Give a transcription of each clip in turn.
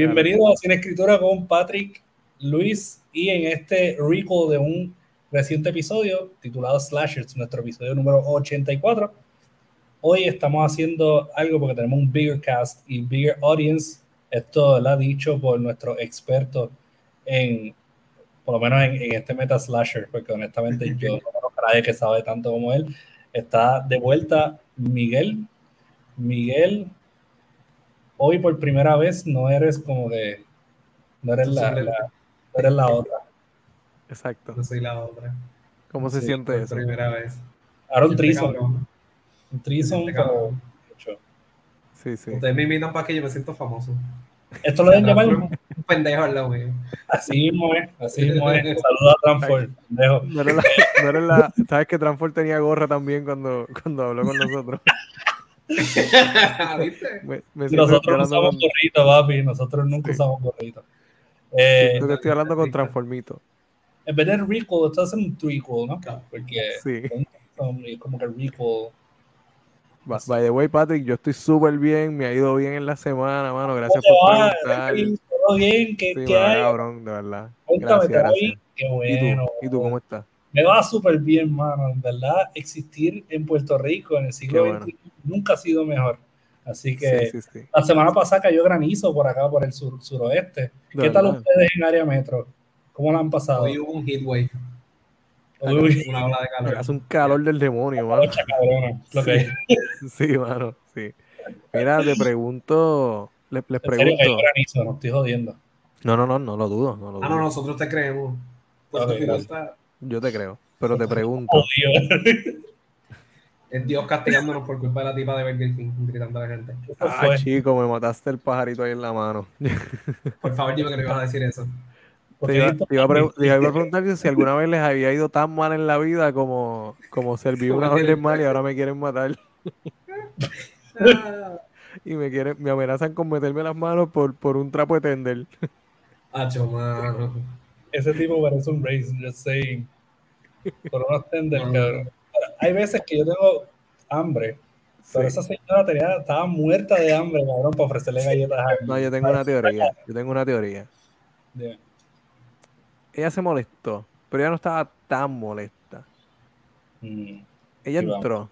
Bienvenido a Sin Escritura con Patrick, Luis y en este recall de un reciente episodio titulado Slashers, nuestro episodio número 84. Hoy estamos haciendo algo porque tenemos un bigger cast y bigger audience. Esto lo ha dicho por nuestro experto en, por lo menos en, este meta slasher, porque honestamente yo no conozco a nadie que sabe tanto como él. Está de vuelta Miguel. Miguel, hoy por primera vez no eres como de. No eres, la, eres la otra. Exacto. No soy la otra. ¿Cómo se siente por eso? primera vez. Ahora un trison. Un trison, pero. Sí, sí. Ustedes me invitan para que yo me siento famoso. Esto lo deben llamar. Un pendejo al lado mío. Así mismo es, así mismo es. Saluda a Tranford, pendejo. No eres la, no eres la, Sabes que Tranford tenía gorra también cuando, cuando habló con nosotros. Nosotros no usamos con- gorrito, papi. Nosotros nunca Sí. usamos gorrito. Eh, siento que estoy hablando con Transformito. en vez de recall, estás haciendo un trequel, ¿no? Porque Sí. son- es como que recall. By, the way, Patrick, yo estoy súper bien, me ha ido bien en la semana, mano. Gracias ¿Cómo por te preguntar. Sí, ¿Todo bien? ¿Qué, me qué hay? cabrón, de verdad. Cuéntame, Gracias. Qué ¿Y bueno. tú? ¿Y tú cómo estás? Me va súper bien, mano. En verdad, existir en Puerto Rico en el siglo bueno. XXI nunca ha sido mejor. Así que Sí, sí, sí. la semana pasada cayó granizo por acá, por el sur, suroeste. ¿Qué tal ustedes en área metro? ¿Cómo la han pasado? Hoy hubo un heatwave. Uy, Una ola de calor. Hace un calor del demonio, mano. mucha cabrona, lo que es. Sí, mano, sí. Mira, te pregunto, le- les En serio, pregunto. granizo, no estoy jodiendo. No, no, no, no lo dudo, no lo Ah, dudo. no, nosotros te creemos. Puerto Ok, Rico gracias. está- Yo te creo, pero te pregunto. Jodido. Es Dios castigándonos por culpa de la tipa de Burger King, gritando a la gente. Eso Ah, fue. chico, me mataste el pajarito ahí en la mano. Por favor, dime que no ibas a decir eso. Te iba, esto- te iba a pre- te iba a preguntar si alguna vez les había ido tan mal en la vida como, como servir una orden mal y ahora me quieren matar. Y me quieren, me amenazan con meterme las manos por, por un trapo de tender. Hacho, mano. Ese tipo parece un race, just saying. Por unos tender, No, cabrón. Hay veces que yo tengo hambre, pero Sí. esa señora tenía, estaba muerta de hambre, cabrón, para ofrecerle galletas a No, yo tengo una teoría. Yo tengo una teoría. Ella se molestó, pero ella no estaba tan molesta. Mm, Ella Sí, vamos. entró.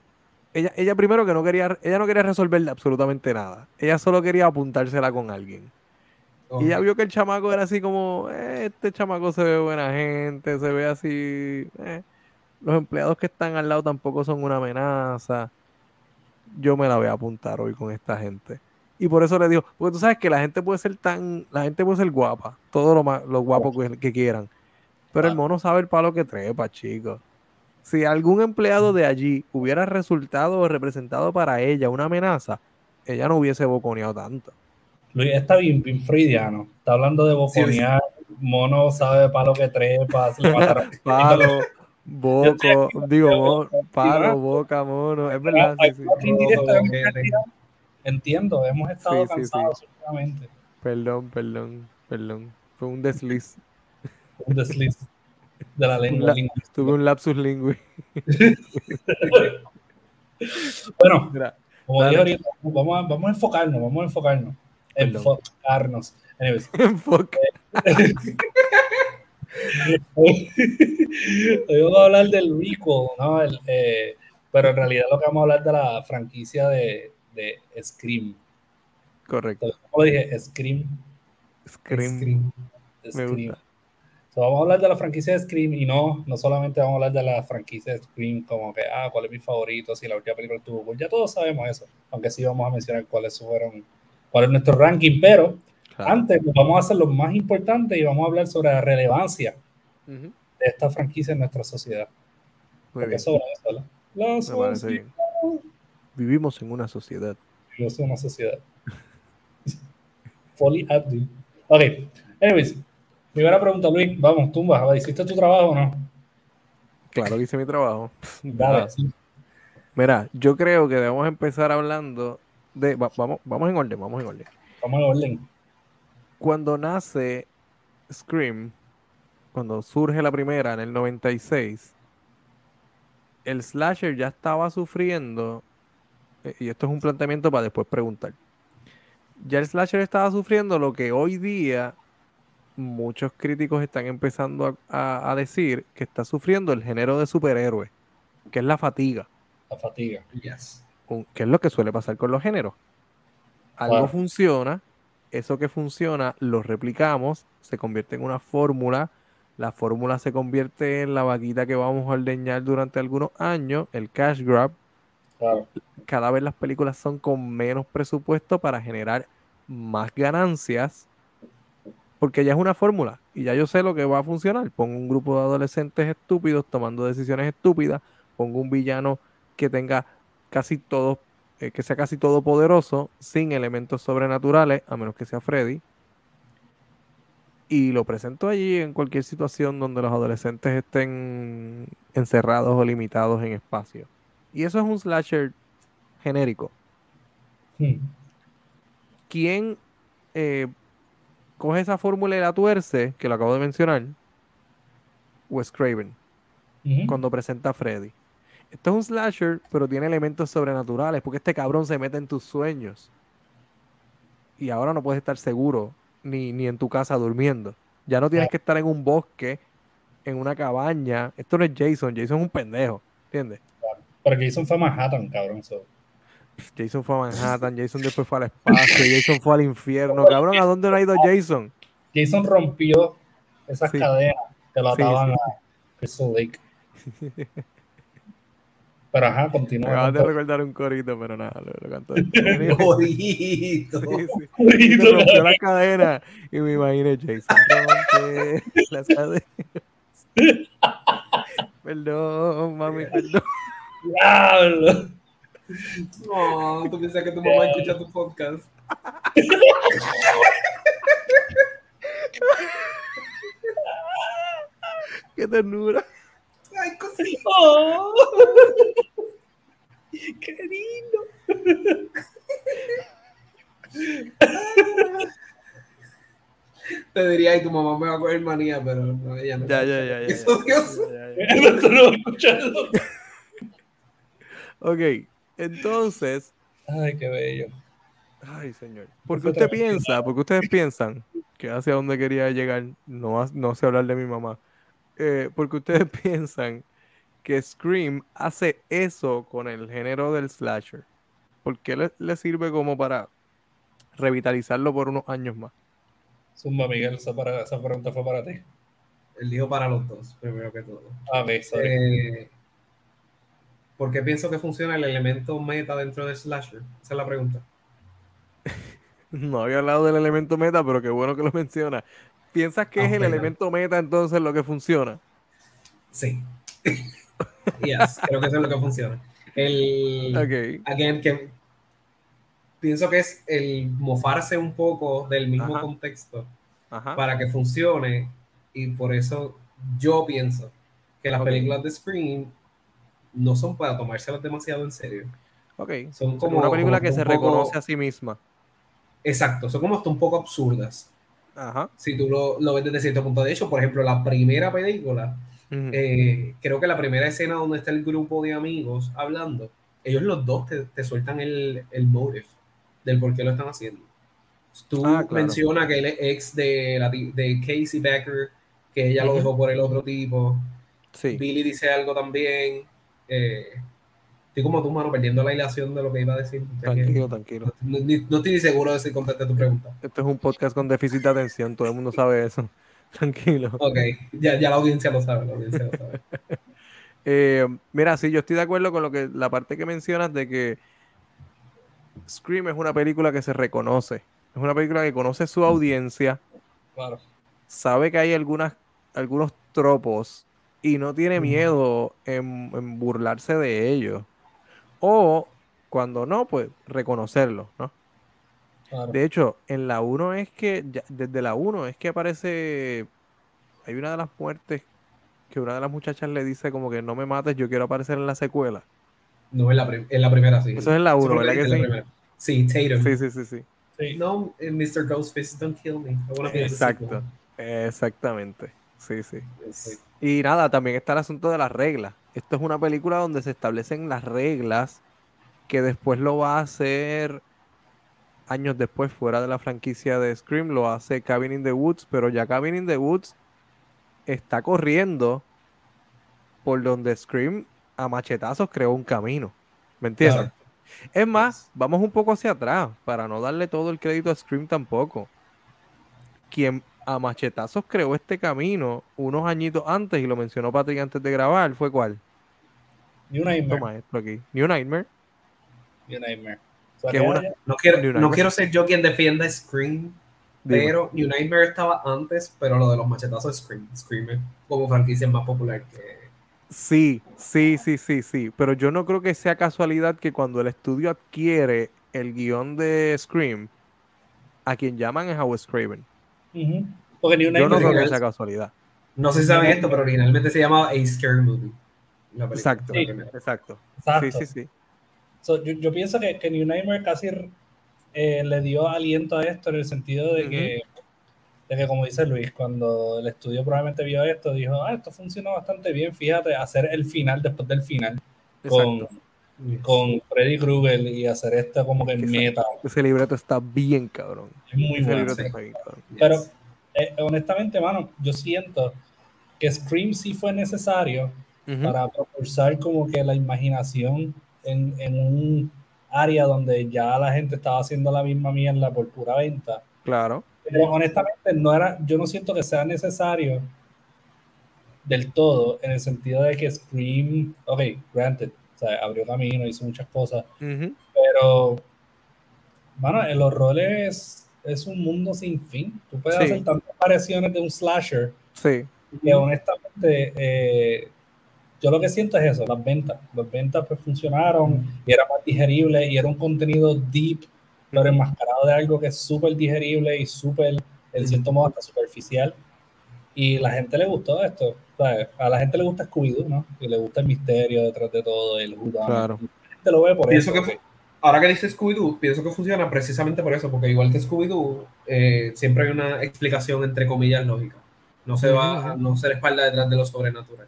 Ella, ella primero que no quería, ella no quería resolver absolutamente nada. Ella solo quería apuntársela con alguien. Oh, Y ella vio que el chamaco era así como, "Eh, este chamaco se ve buena gente, se ve así. eh, Los empleados que están al lado tampoco son una amenaza. Yo me la voy a apuntar hoy con esta gente. Y por eso le digo, porque tú sabes que la gente puede ser tan, la gente puede ser guapa, todo lo, ma- lo guapo que, que quieran. Pero el mono sabe el palo que trepa, chicos. Si algún empleado de allí hubiera resultado o representado para ella una amenaza, ella no hubiese boconeado tanto. Luis está bien, bien freudiano. Está hablando de boconear, mono sabe palo que trepa. Palo, boco, digo, palo, boca, mono. Es verdad, sí, sí. Entiendo, hemos estado Sí, sí, sí. cansados últimamente. Perdón, perdón, perdón. Fue un desliz. Un desliz de la lengua. la-. Tuve un lapsus lingüi. Bueno, como dije ahorita, vamos a, vamos a enfocarnos, vamos a enfocarnos. Enfocarnos. Anyways, enfoque. hoy vamos a hablar del recall, ¿no? El, eh, pero en realidad lo que vamos a hablar de la franquicia de, de Scream. Correcto. Como dije, Scream. Scream. Scream. Me Scream. gusta. So, vamos a hablar de la franquicia de Scream y no, no solamente vamos a hablar de la franquicia de Scream como que, ah, cuál es mi favorito, si la última película estuvo cool. Ya todos sabemos eso, aunque sí vamos a mencionar cuáles fueron, cuál es nuestro ranking, pero Claro. antes pues, vamos a hacer lo más importante y vamos a hablar sobre la relevancia de esta franquicia en nuestra sociedad. Muy Porque bien. sobre eso. La parece sociedad. Vivimos en una sociedad. Yo soy una sociedad. Folly Abdi. Ok, anyways, primera pregunta, Luis. Vamos, tumba, ¿hiciste tu trabajo o no? Claro que hice mi trabajo. Dale, sí. Mira, yo creo que debemos empezar hablando de. va- vamos, vamos en orden, vamos en orden. vamos a orden. Cuando nace Scream, cuando surge la primera en el 96, el slasher ya estaba sufriendo, eh, y esto es un planteamiento para después preguntar, ya el slasher estaba sufriendo lo que hoy día muchos críticos están empezando a, a- a decir que está sufriendo el género de superhéroe, que es la fatiga, La fatiga. Yes. Un- que es lo que suele pasar con los géneros. Algo funciona, eso que funciona lo replicamos, se convierte en una fórmula, la fórmula se convierte en la vaquita que vamos a ordeñar durante algunos años, el cash grab, cada vez las películas son con menos presupuesto para generar más ganancias, porque ya es una fórmula y ya yo sé lo que va a funcionar. Pongo un grupo de adolescentes estúpidos tomando decisiones estúpidas, pongo un villano que tenga casi todo, eh, que sea casi todopoderoso, sin elementos sobrenaturales, a menos que sea Freddy. Y lo presento allí en cualquier situación donde los adolescentes estén encerrados o limitados en espacio. Y eso es un slasher genérico. Hmm. ¿Quién eh, coge esa fórmula y la tuerce, que lo acabo de mencionar? Wes Craven, Ujú. cuando presenta a Freddy. Esto es un slasher, pero tiene elementos sobrenaturales, porque este cabrón se mete en tus sueños. Y ahora no puedes estar seguro, ni, ni en tu casa durmiendo. Ya no tienes que estar en un bosque, en una cabaña. Esto no es Jason, Jason es un pendejo, ¿entiendes? Pero Jason fue a Manhattan, cabrón. so. Jason fue a Manhattan, Jason después fue al espacio, Jason fue al infierno. Cabrón, ¿a dónde no ha ido Jason? Jason rompió esas Sí. cadenas que lo Sí, ataban sí. a Crystal Lake. Pero ajá, continúa. acabas de recordar un corito, pero nada, lo, lo canto después. Bonito. Sí, sí. Corito, rompió la cadena y me imaginé Jason rompe las cadenas. Perdón, mami, perdón. Diablo. No, tú piensas que tu mamá escucha tu podcast. Qué ternura. Ay, cosita. Oh. Qué lindo. Te diría, y tu mamá me va a coger manía, pero no, ella no. Ya, ya, ya, ya. Eso, Dios. Esto no escuchado. Ok, entonces, Ay, qué bello. ay, señor. Porque usted piensa, porque ustedes piensan que hacia dónde quería llegar, no, no sé hablar de mi mamá, eh, porque ustedes piensan que Scream hace eso con el género del slasher. ¿Por qué le, le sirve como para revitalizarlo por unos años más? Zumba, Miguel, esa, para- esa pregunta fue para ti. Él dijo para los dos, primero que todo. Ah, ok, sorry. Eh, ¿Por qué pienso que funciona el elemento meta dentro del slasher? Esa es la pregunta. No había hablado del elemento meta, pero qué bueno que lo menciona. ¿Piensas que Ah, es el elemento meta entonces lo que funciona? Sí. yes, creo que eso es lo que funciona. El, Ok. again, que pienso que es el mofarse un poco del mismo Ajá. contexto Ajá. para que funcione y por eso yo pienso que las películas de Scream no son para tomárselas demasiado en serio. Ok. Son Como como una película como que se poco- reconoce a sí misma. Exacto, son como hasta un poco absurdas. Ajá. Si tú lo, lo ves desde cierto punto. De hecho, por ejemplo, la primera película, eh, creo que la primera escena donde está el grupo de amigos hablando, ellos los dos te, te sueltan el, el motive del por qué lo están haciendo. Tú Ah, claro. mencionas que él es ex de, la, de Casey Becker, que ella lo dejó por el otro tipo. Sí. Billy dice algo también. Eh, estoy como tú, mano, perdiendo la hilación de lo que iba a decir. Que- Tranquilo, tranquilo. No, ni- no estoy ni seguro de si contesté tu pregunta. Este es un podcast con déficit de atención, todo el mundo sabe eso. Tranquilo. Ok, ya, ya la audiencia lo sabe, la audiencia lo sabe. Eh, mira, sí, yo estoy de acuerdo con lo que la parte que mencionas de que Scream es una película que se reconoce. Es una película que conoce su audiencia, Claro. sabe que hay algunas, algunos tropos y no tiene miedo en, en burlarse de ellos. O cuando no, pues reconocerlo, ¿no? claro. De hecho, en la 1 es que, ya- desde la 1 es que aparece, hay una de las muertes que una de las muchachas le dice como que no me mates, yo quiero aparecer en la secuela. No, en la, en la primera, sí. Eso es en la uno, Eso fue lo ¿verdad que sí? la primera. Sí, Tatum. Sí, sí, sí, sí. Sí. No, eh, Mr. Ghostface, don't kill me. I wanna be Exacto. Exactamente. Sí, sí. Sí. Y nada, también está el asunto de las reglas. Esto es una película donde se establecen las reglas que después lo va a hacer años después, fuera de la franquicia de Scream, lo hace Cabin in the Woods, pero ya Cabin in the Woods está corriendo por donde Scream a machetazos creó un camino. ¿Me entiendes? Claro. Es más, vamos un poco hacia atrás, para no darle todo el crédito a Scream tampoco. Quien a machetazos creó este camino unos añitos antes, y lo mencionó Patrick antes de grabar, fue cuál? New Nightmare. Toma esto aquí. New Nightmare. New Nightmare. Una- No quiero, New no Nightmare. quiero ser yo quien defienda Scream, Dime. pero New Nightmare estaba antes, pero lo de los machetazos de Scream, Scream es como franquicia más popular que... Sí, sí, sí, sí, sí. Pero yo no creo que sea casualidad que cuando el estudio adquiere el guion de Scream, a quien llaman es a Wes Craven. Porque New Yo no Nightmare. creo que es- sea casualidad. No sé si saben esto, pero originalmente se llamaba A Scary Movie. Película, Exacto, primera. exacto. Exacto. Sí, sí, sí. So, yo, yo pienso que, que New Nightmare casi eh, le dio aliento a esto en el sentido de que, de que, como dice Luis, cuando el estudio probablemente vio esto, dijo, ah, esto funciona bastante bien, fíjate, hacer el final después del final con, con Freddy Krueger y hacer esto como que Exacto. meta. Ese libreto está bien cabrón. Es muy Ese bueno. sí. bien. Yes. Pero eh, honestamente, mano, yo siento que Scream sí fue necesario Ujú. para propulsar como que la imaginación en, en un área donde ya la gente estaba haciendo la misma mierda por pura venta. Claro. Pero honestamente no era, yo no siento que sea necesario del todo, en el sentido de que Scream, ok, granted, o sea, abrió camino, hizo muchas cosas, Ujú. pero bueno, el horror es, es un mundo sin fin. Tú puedes Sí. hacer tantas variaciones de un slasher Sí. que honestamente eh, yo lo que siento es eso, las ventas. Las ventas pues funcionaron y era más digerible y era un contenido deep, pero enmascarado de algo que es súper digerible y súper, en cierto modo, hasta superficial. Y la gente le gustó esto. ¿sabes? A la gente le gusta Scooby-Doo, ¿no? Y le gusta el misterio detrás de todo, el whodunit. Claro. La gente lo ve por Pienso eso. que ahora que dice Scooby-Doo, pienso que funciona precisamente por eso, porque igual que Scooby-Doo, eh, siempre hay una explicación entre comillas lógica. No se va, no se respalda detrás de lo sobrenatural.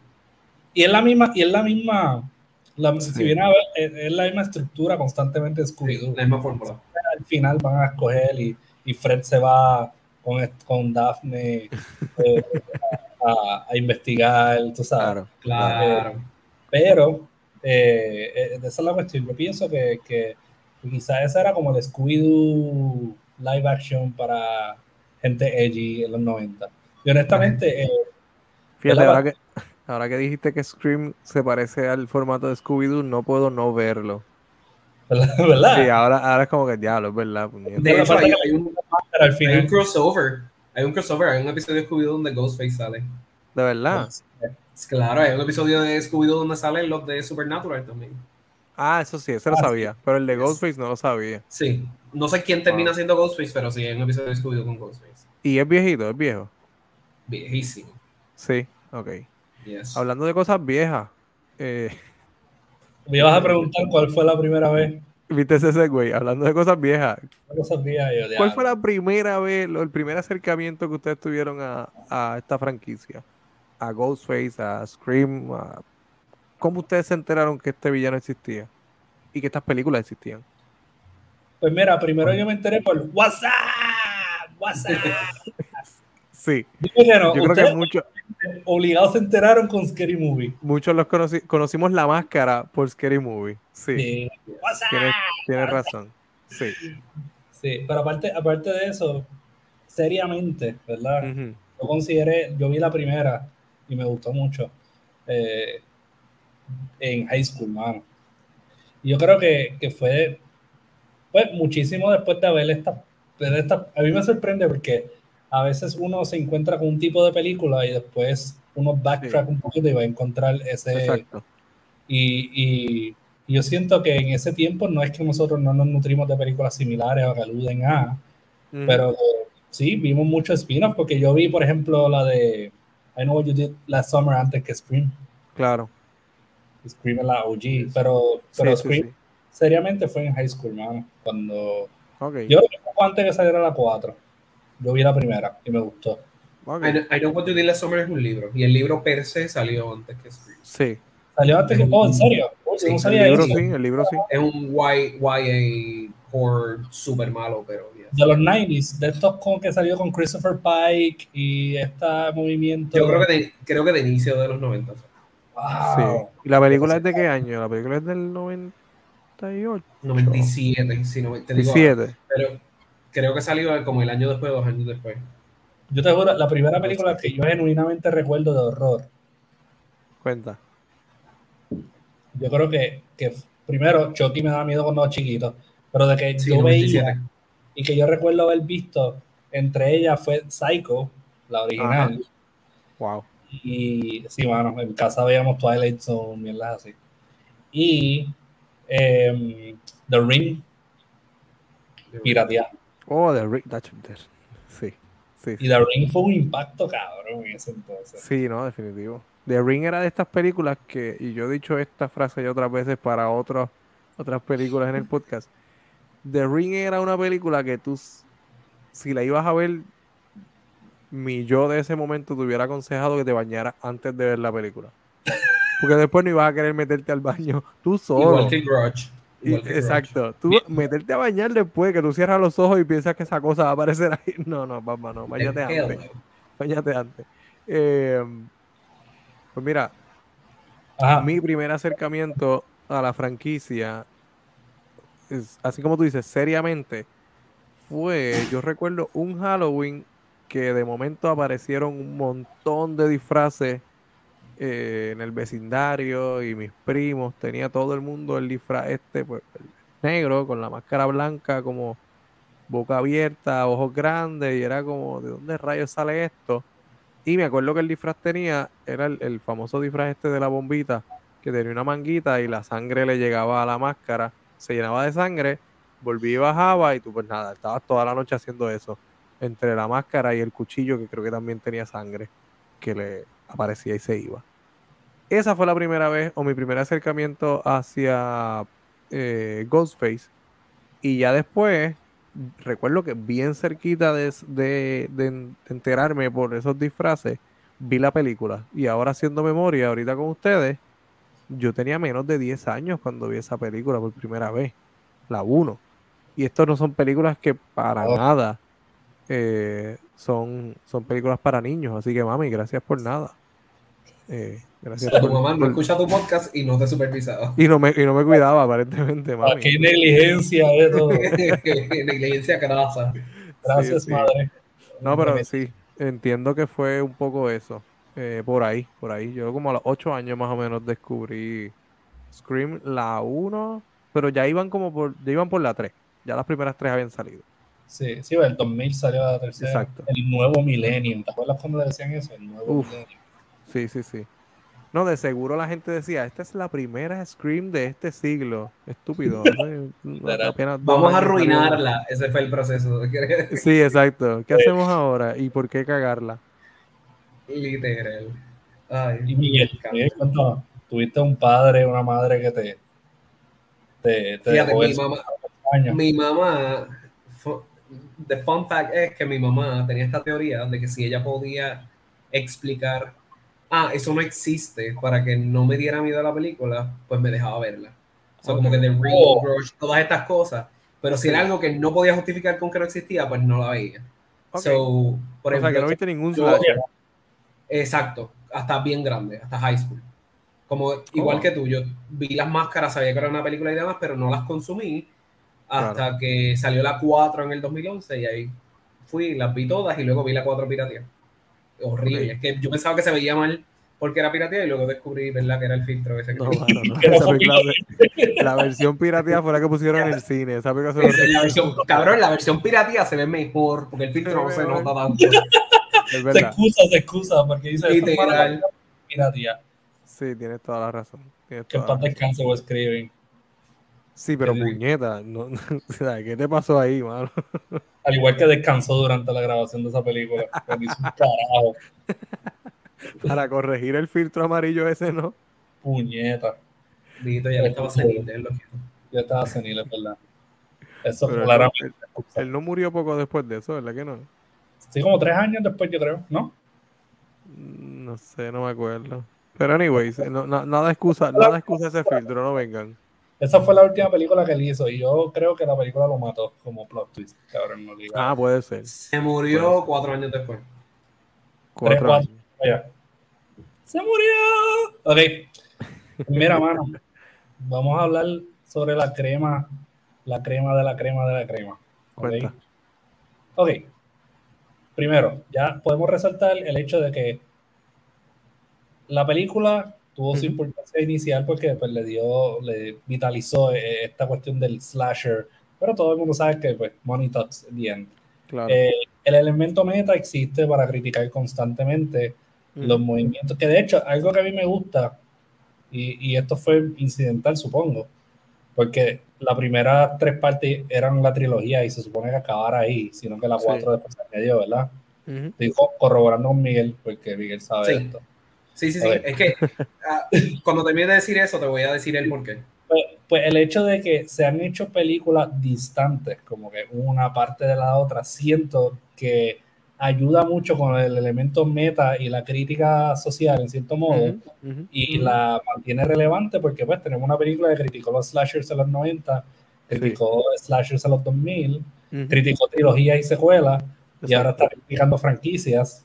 Y es la misma, y es la misma, la- Sí. si viene a ver, es, es la misma estructura constantemente de Scooby-Doo. La misma fórmula. al final van a escoger y, y Fred se va con, con Daphne eh, a, a investigar, tú sabes. Claro. Claro. Pero eh, eh, esa es la cuestión. Yo pienso que, que quizás esa era como el Scooby-Doo live action para gente edgy en los 90. Y honestamente, eh, Fíjate, la- ahora que, ahora que dijiste que Scream se parece al formato de Scooby-Doo, no puedo no verlo. ¿verdad? Sí, ahora, ahora es como que diablo, es verdad. puñeta. De hecho, hay, que- hay un, hay crossover. Hay un crossover, hay un episodio de Scooby-Doo donde Ghostface sale. De verdad. Claro, hay un episodio de Scooby-Doo donde salen los de Supernatural también. Ah, eso sí, ese lo Ah, sí. sabía. Pero el de Ghostface no lo sabía. Sí. No sé quién termina Wow. siendo Ghostface, pero sí, hay un episodio de Scooby-Doo con Ghostface. Y es viejito, es viejo. Viejísimo. Sí, ok. Yes. Hablando de cosas viejas, eh, me ibas a preguntar cuál fue la primera vez. ¿viste ese segue? Hablando de cosas viejas, yo. ¿cuál fue la primera vez, lo- el primer acercamiento que ustedes tuvieron a, a esta franquicia? A Ghostface, a Scream, a- ¿cómo ustedes se enteraron que este villano existía? Y que estas películas existían. Pues mira, primero yo me enteré por WhatsApp. WhatsApp. Sí, yo creo que muchos obligados se enteraron con Scary Movie. muchos los conoci- conocimos la máscara por Scary Movie. Sí, Sí. Tienes, tienes razón. Sí. Sí, pero aparte, aparte de eso, seriamente, ¿verdad? Ujú. Yo consideré, yo vi la primera y me gustó mucho eh, en high school, mano. Y yo creo que, que fue pues, muchísimo después de ver esta, ver esta. A mí me sorprende porque a veces uno se encuentra con un tipo de película y después uno backtrack un poquito y va a encontrar ese. Exacto. Y, y- y yo siento que en ese tiempo no es que nosotros no nos nutrimos de películas similares o que aluden a, Ujú. pero sí, vimos muchos spin-offs porque yo vi, por ejemplo, la de I Know What You Did Last Summer antes que Scream. Claro. Scream es la OG, pero, pero Sí, sí, Scream sí. seriamente fue en high school, mano. Cuando Ok. yo antes que saliera la 4. Yo vi la primera y me gustó. ok. I know, I Know What You Did Last Summer es un libro. Y el libro per se salió antes que Scream. Sí, Salió antes que. Oh, en serio. Yo Sí, no el libro eso. sí, el libro sí. Es un Y- YA horror super malo, pero yes. De los 90s, de estos con que salió con Christopher Pike y este movimiento. Yo creo que de, creo que de inicio de los 90. Wow. Sí. ¿Y la película es de qué año? La película es del 98. 97, si no te digo. 17. Pero creo que salió como el año después, dos años después. Yo te juro, la primera película que yo genuinamente recuerdo de horror, Cuenta. yo creo que, que primero Chucky me daba miedo cuando era chiquito, pero de que Sí, yo 97. veía y que yo recuerdo haber visto, entre ellas fue Psycho, la original, Wow. y sí, bueno, en casa veíamos Twilight Zone, mierdas así. Y em, The Ring, pirateada. Oh, The Ring. that's- that's- Sí. Sí, Y The Ring fue un impacto cabrón en ese entonces. Sí, no, definitivo. The Ring era de estas películas que, y yo he dicho esta frase ya otras veces para otros, otras películas en el podcast. The Ring era una película que tú, si la ibas a ver, mi yo de ese momento te hubiera aconsejado que te bañaras antes de ver la película. Porque después no ibas a querer meterte al baño tú solo. Igual que Grudge. Exacto. Tú meterte a bañar después que tú cierras los ojos y piensas que esa cosa va a aparecer ahí. No, no, papá, no. Bañate antes. Bañate antes. Eh, pues mira, Ajá. mi primer acercamiento a la franquicia, es, así como tú dices, seriamente, fue, yo recuerdo un Halloween que de momento aparecieron un montón de disfraces eh, en el vecindario y mis primos, tenía todo el mundo el disfraz este, pues negro, con la máscara blanca, como boca abierta, ojos grandes, y era como, ¿de dónde rayos sale esto? Y me acuerdo que el disfraz tenía, era el, famoso disfraz este de la bombita, que tenía una manguita y la sangre le llegaba a la máscara, se llenaba de sangre, volvía y bajaba y tú pues nada, estabas toda la noche haciendo eso, entre la máscara y el cuchillo que creo que también tenía sangre, que le aparecía y se iba. Esa fue la primera vez o mi primer acercamiento hacia eh, Ghostface. Y ya después, recuerdo que bien cerquita de, de- enterarme por esos disfraces, vi la película. Y ahora haciendo memoria, ahorita con ustedes, yo tenía menos de 10 años cuando vi esa película por primera vez, la 1. Y estos no son películas que para Oh. nada eh, son, son películas para niños. Así que mami, gracias por nada. Eh, gracias Tu por- mamá no por- escucha tu podcast y no te supervisaba. y no me, y no me cuidaba, aparentemente, Ah, mami. Qué negligencia todo. Negligencia grasa. Gracias, Sí, sí. madre. No, pero sí, entiendo que fue un poco eso. eh, por ahí, por ahí. Yo como a los 8 años más o menos descubrí Scream la 1, pero ya iban como por, ya iban por la 3. Ya las primeras tres habían salido. Sí, sí, el 2000 salió la tercera. Exacto. El nuevo Millennium. ¿Te acuerdas cuando le decían eso? El nuevo Uf. Millennium. Sí, sí, sí. No, de seguro la gente decía, esta es la primera Scream de este siglo. Estúpido. Vamos a arruinarla. Ese fue el proceso. Sí, exacto. ¿Qué hacemos ahora? ¿Y por qué cagarla? Literal. Ay, Y Miguel, cuéntame, ¿tuviste un padre, una madre que te, te, te Fíjate, dejó mi mamá, mi mamá, the fun fact es que mi mamá tenía esta teoría de que si ella podía explicar, ah, eso no existe, para que no me diera miedo a la película, pues me dejaba verla. O sea, como que The Ring, Oh. Grudge, todas estas cosas. Pero si era algo que no podía justificar con que no existía, pues no la veía. Ok. So, por o sea, que no viste ningún yo-. Exacto, hasta bien grande, hasta high school. Como igual que tú, yo vi las máscaras, sabía que era una película y demás, pero no las consumí hasta Claro. que salió la 4 en el 2011 y ahí fui, las vi todas y luego vi la 4 pirateada. Horrible, Ok. es que yo pensaba que se veía mal porque era pirateada y luego descubrí, ¿verdad? Que era el filtro ese que No, no. Esa película la versión pirateada fue la que pusieron en el cine. Esa película se Esa es la versión, cabrón, la versión pirateada se ve mejor porque el filtro Se no se mejor. nota tanto. Es Se excusa, se excusa, porque dice, Literal. "Esto es para la piratía". Sí, tienes toda la razón. Tienes Que en paz descanse o escriben. Sí, pero puñeta, no, o sea, ¿qué te pasó ahí, mano? Al igual que descansó durante la grabación de esa película. que no hizo un carajo. Para corregir el filtro amarillo ese, ¿no? Puñeta. Dito, ya le estaba senil, lo. Yo estaba senil, es verdad. Eso Pero claramente. él- él no murió poco después de eso, ¿verdad que no? Sí, como tres años después, yo creo, ¿no? No sé, no me acuerdo. Pero anyways, no, na- nada excusa, nada excusa ese filtro, no vengan. Esa fue la última película que él hizo y yo creo que la película lo mató como plot twist. Cabrón, no diga. Ah, puede ser. Se murió cuatro años después. Tres, Cuatro años. Vaya. ¡Se murió! Ok. Mira, mano. Vamos a hablar sobre la crema, la crema de la crema de la crema. ¿ok? Cuenta. Ok. Primero, ya podemos resaltar el hecho de que la película tuvo su Ujú. importancia inicial porque pues, le dio, le vitalizó eh, esta cuestión del slasher, pero todo el mundo sabe que pues, money talks at the end. Claro. Eh, el elemento meta existe para criticar constantemente Ujú. los movimientos, que de hecho, algo que a mí me gusta, y, y esto fue incidental, supongo, porque las primeras tres partes eran la trilogía y se supone que acabara ahí, sino que la Sí. cuatro después se añadió, ¿verdad? Ujú. Estoy co- corroborando con Miguel, porque Miguel sabe Sí. esto. Sí, sí, sí. Es que ah, cuando termine de decir eso, te voy a decir el por qué. Pues, pues el hecho de que se han hecho películas distantes, como que una parte de la otra, siento que ayuda mucho con el elemento meta y la crítica social, en cierto modo, Ujú. Ujú. y la mantiene relevante porque pues tenemos una película que criticó los slashers en los 90, criticó slashers en los 2000, Ujú. criticó trilogías y secuelas, y Exacto. ahora está criticando franquicias,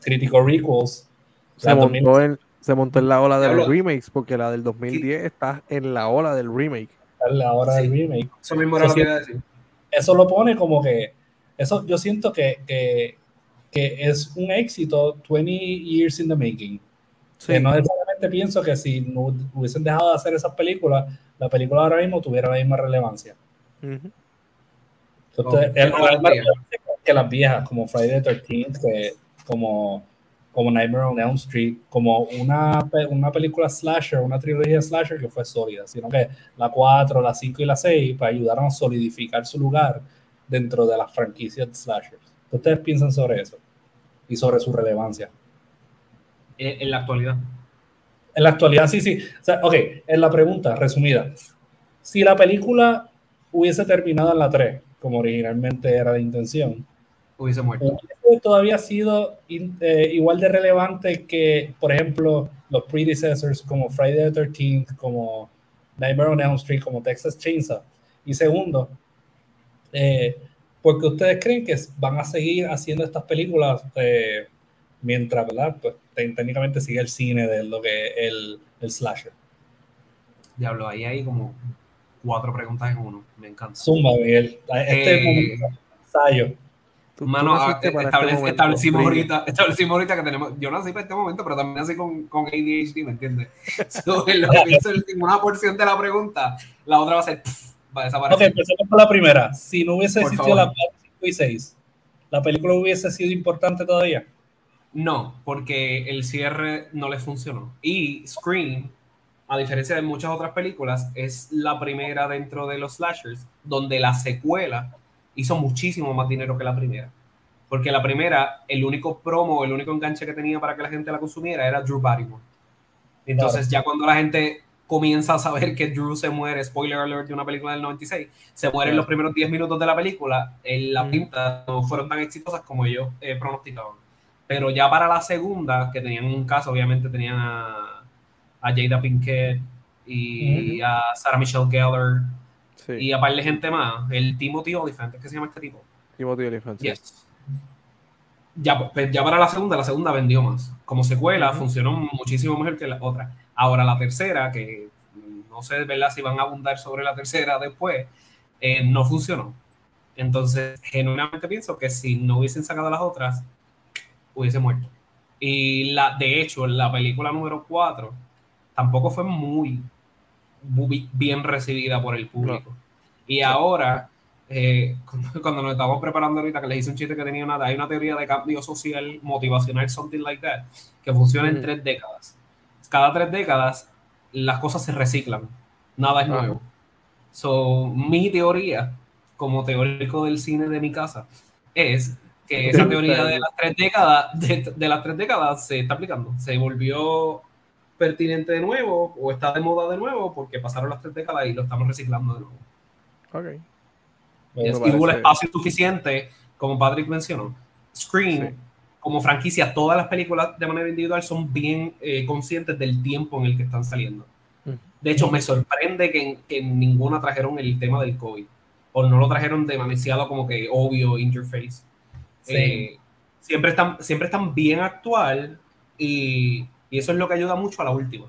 criticó requels, se la montó, en, se montó en la ola de los remakes, porque la del 2010 está en la ola del remake. la hora Sí. del remake. Eso mismo era lo que sí. iba a decir. Eso lo pone como que, eso yo siento que, que, que es un éxito 20 years in the making. Sí. Que no necesariamente pienso que si no hubiesen dejado de hacer esas películas, la película ahora mismo tuviera la misma relevancia. Entonces, Oh, la misma viejas. relevancia que las viejas, como Friday the 13th, que, como, como Nightmare on Elm Street, como una, una película slasher, una trilogía slasher que fue sólida, sino que la 4, la 5 y la 6 pues, ayudaron a solidificar su lugar dentro de las franquicias de slashers. ¿Qué ustedes piensan sobre eso? Y sobre su relevancia. En, en la actualidad. En la actualidad, sí, sí. O sea, ok, en la pregunta resumida. Si la película hubiese terminado en la 3, como originalmente era la intención, Hubiese muerto. todavía sido in- eh, igual de relevante que, por ejemplo, los predecessors como Friday the 13th, como Nightmare on Elm Street, como Texas Chainsaw. Y segundo, eh, porque ustedes creen que van a seguir haciendo estas películas eh, mientras, ¿verdad? Pues te- técnicamente sigue el cine de lo que el, el slasher. Diablo, ahí hay como cuatro preguntas en uno. Me encanta. Zumba, Miguel. Este Eh, momento, ensayo. Tú- tú Mano, ah, naciste para este establecimos, ahorita, establecimos ahorita que tenemos. Yo nací para este momento, pero también nací con, con ADHD, ¿me entiendes? So, lo que en una porción de la pregunta, la otra va a ser. pff, va a Ok, desaparecer. empecemos por la primera. Si no hubiese Por existido favor. la 4, 5 y 6, ¿la película hubiese sido importante todavía? No, porque el cierre no le funcionó. Y Scream, a diferencia de muchas otras películas, es la primera dentro de los slashers donde la secuela hizo muchísimo más dinero que la primera. Porque la primera, el único promo, el único enganche que tenía para que la gente la consumiera era Drew Barrymore. Entonces, ya cuando la gente comienza a saber que Drew se muere, spoiler alert de una película del 96, se muere en los primeros 10 minutos de la película, en la pinta no fueron tan exitosas como ellos eh, pronosticaban. Pero ya para la segunda, que tenían un caso, obviamente tenían a, a Jada Pinkett y a Sarah Michelle Gellar Sí, y a par de gente más, el Timothy Olyphant, ¿qué se llama este tipo? Timothy Olyphant, sí. Yes. Ya, pues, ya para la segunda, la segunda vendió más. Como secuela, funcionó muchísimo mejor que la otra. Ahora la tercera, que no sé ¿verdad? si van a abundar sobre la tercera después, eh, no funcionó. Entonces, genuinamente pienso que si no hubiesen sacado las otras, hubiese muerto. Y la, de hecho, la película número 4 tampoco fue muy bien recibida por el público. Y ahora, eh, cuando, nos estábamos preparando ahorita, que les hice un chiste que tenía una, hay una teoría de cambio social motivacional, something like that, que funciona en Ujú. tres décadas. Cada tres décadas, las cosas se reciclan. Nada es nuevo. So, mi teoría, como teórico del cine de mi casa, es que esa teoría de las tres décadas, de, de las tres décadas se está aplicando. Se volvió pertinente de nuevo o está de moda de nuevo porque pasaron las tres décadas y lo estamos reciclando de nuevo. Ok. Me Yes, parece- y hubo el espacio suficiente, como Patrick mencionó. Scream, Sí. como franquicia, todas las películas de manera individual son bien eh, conscientes del tiempo en el que están saliendo. De hecho, me sorprende que en, que ninguna trajeron el tema del COVID. O no lo trajeron demasiado como que obvio, interface. Sí. Eh, siempre, están, siempre están bien actual y, y eso es lo que ayuda mucho a la última.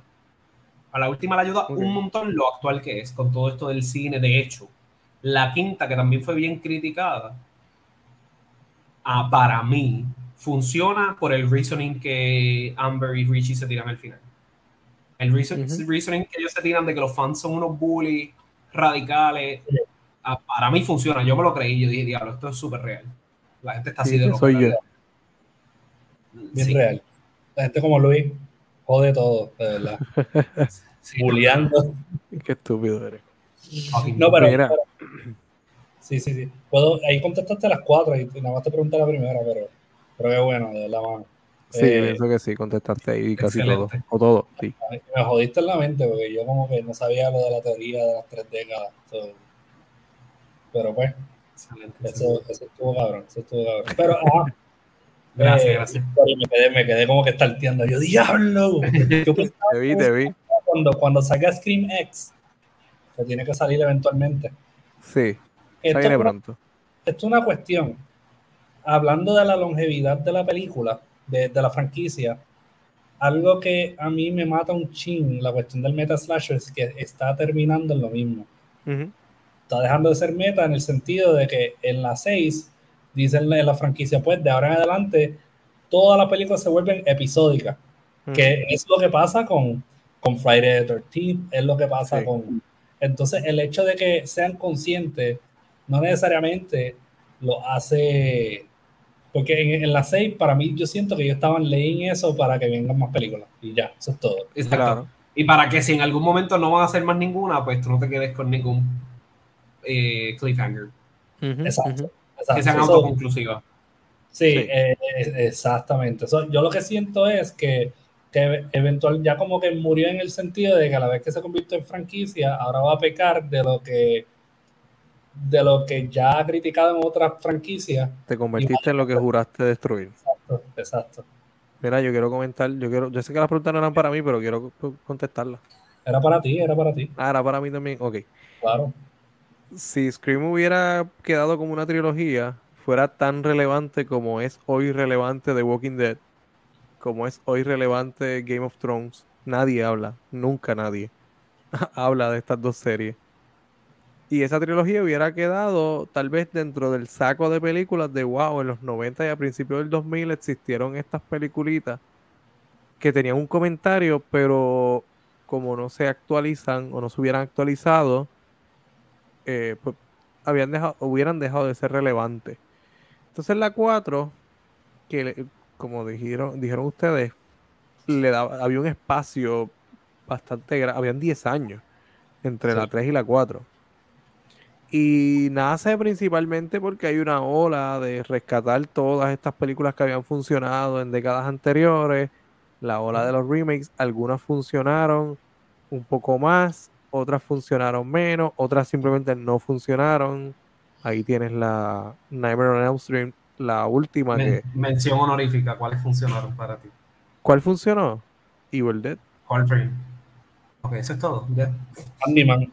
A la última le ayuda un montón lo actual que es con todo esto del cine. De hecho, la quinta, que también fue bien criticada, ah, para mí funciona por el reasoning que Amber y Richie se tiran al final. El reason- reasoning que ellos se tiran de que los fans son unos bullies radicales, Sí. ah, para mí funciona. Yo me lo creí, yo dije, diablo, esto es súper real. La gente está así Sí, de loca, soy yo. Bien Sí, real. La gente como Luis jode todo, de verdad. sí. Bulleando. Qué estúpido eres. No, pero, Sí, sí, sí. Puedo, ahí contestaste las cuatro y nada más te pregunté la primera, pero, pero qué bueno, de verdad, mano. Sí, Eh, pienso que sí, contestaste ahí casi todo. O todo, sí. Me jodiste en la mente porque yo como que no sabía lo de la teoría de las tres décadas. so. Pero pues, Excelente, eso, eso estuvo cabrón, eso estuvo cabrón. Pero, ajá. Gracias, Eh, gracias. me quedé, me quedé como que estarteando. Yo, diablo. Yo pensaba Te vi, te vi. cuando, cuando salga Scream X, que tiene que salir eventualmente. Sí, Esto viene es una- pronto. esto es una cuestión. Hablando de la longevidad de la película, de, de la franquicia, algo que a mí me mata un chin, la cuestión del meta slasher, es que está terminando en lo mismo. Ujú. Está dejando de ser meta en el sentido de que en la 6, dicen en la franquicia, pues de ahora en adelante, todas las películas se vuelven episódicas. que es lo que pasa con, con Friday the 13th, es lo que pasa Sí. con... Entonces, el hecho de que sean conscientes no necesariamente lo hace... Porque en, en la 6, para mí, yo siento que ellos estaban leyendo eso para que vengan más películas. Y ya, eso es todo. Exacto. Claro. Y para que si en algún momento no van a hacer más ninguna, pues tú no te quedes con ningún eh, cliffhanger. Exacto. Exacto. Que sean autoconclusivas. Sí, Sí. eh, eh, exactamente. So, yo lo que siento es que, que eventual ya como que murió en el sentido de que a la vez que se convirtió en franquicia, ahora va a pecar de lo que de lo que ya ha criticado en otras franquicias. Te convertiste en lo que juraste destruir. Exacto, exacto. Mira, yo quiero comentar, yo quiero, yo sé que las preguntas no eran para mí, pero quiero co- contestarlas. Era para ti, era para ti, Ah, era para mí también. Ok. claro. Si Scream hubiera quedado como una trilogía, fuera tan relevante como es hoy relevante The Walking Dead, como es hoy relevante Game of Thrones, nadie habla, nunca nadie habla de estas dos series. Y esa trilogía hubiera quedado tal vez dentro del saco de películas de wow, en los 90 y a principios del 2000 existieron estas peliculitas que tenían un comentario, pero como no se actualizan o no se hubieran actualizado, eh, pues, habían dejado, hubieran dejado de ser relevantes. Entonces la 4, que como dijeron, dijeron ustedes, le daba, había un espacio bastante grande, habían 10 años entre la Sí. 3 y la 4. Y nace principalmente porque hay una ola de rescatar todas estas películas que habían funcionado en décadas anteriores, la ola de los remakes, algunas funcionaron un poco más, otras funcionaron menos, otras simplemente no funcionaron. Ahí tienes la Nightmare on Elm Street, la última que... Men- mención honorífica, ¿cuáles funcionaron para ti? ¿Cuál funcionó? Evil Dead. Ok, eso es todo. Ya. Candyman.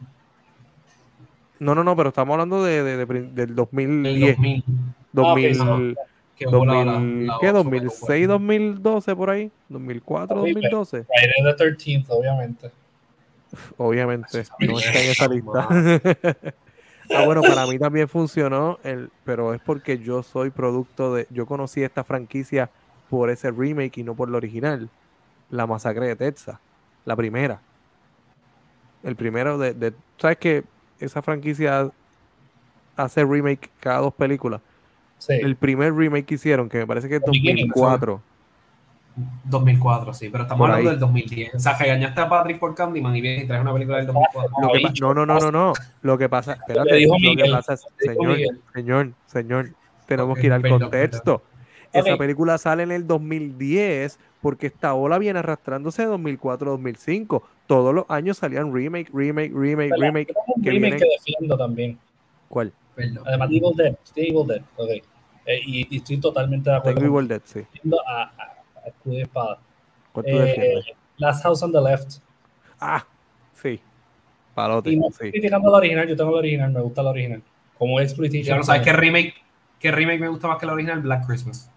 No, no, no, pero estamos hablando de, de- de prin- del El 2010. 2000. 2000, Ah, Que hubo la- 2000, la- la ¿Qué? otra, 2006, 2012 por ahí. 2004, Sí, 2012. Friday the 13th, obviamente. Obviamente, no está en esa lista. ah, bueno, para mí también funcionó, el, pero es porque yo soy producto de. Yo conocí esta franquicia por ese remake y no por la original. La masacre de Texas, la primera. El primero de. de- ¿Sabes que esa franquicia hace remake cada dos películas? Sí. El primer remake que hicieron, que me parece que es The Beginning, 2004. 2004, sí, pero estamos Por hablando ahí. del 2010. O sea, regañaste a Patrick por Candyman y vienes y traes una película del 2004. Lo que no, no, no, no, no. Lo que pasa, espérate, que dijo lo que pasa es- que señor, señor, señor, tenemos Ok, que ir al perdón, contexto. Esa Ok. película sale en el 2010 porque esta ola viene arrastrándose de 2004-2005. Todos los años salían remake, remake, remake, ¿Verdad? remake. Un que remake vienen- que defiendo también. ¿Cuál? Perdón. Además, Evil Dead. Sí, Evil Dead. Ok. Eh, y, y estoy totalmente de acuerdo. Evil Dead, sí. a, a escudo y espada. ¿Cuál tú Eh, defiendes? Last House on the Left. Ah, sí. Palote, Y no sí. estoy criticando la original, yo tengo la original, me gusta la original. Como exploitation. Ya no sabes qué remake, qué remake me gusta más que la original, Black Christmas.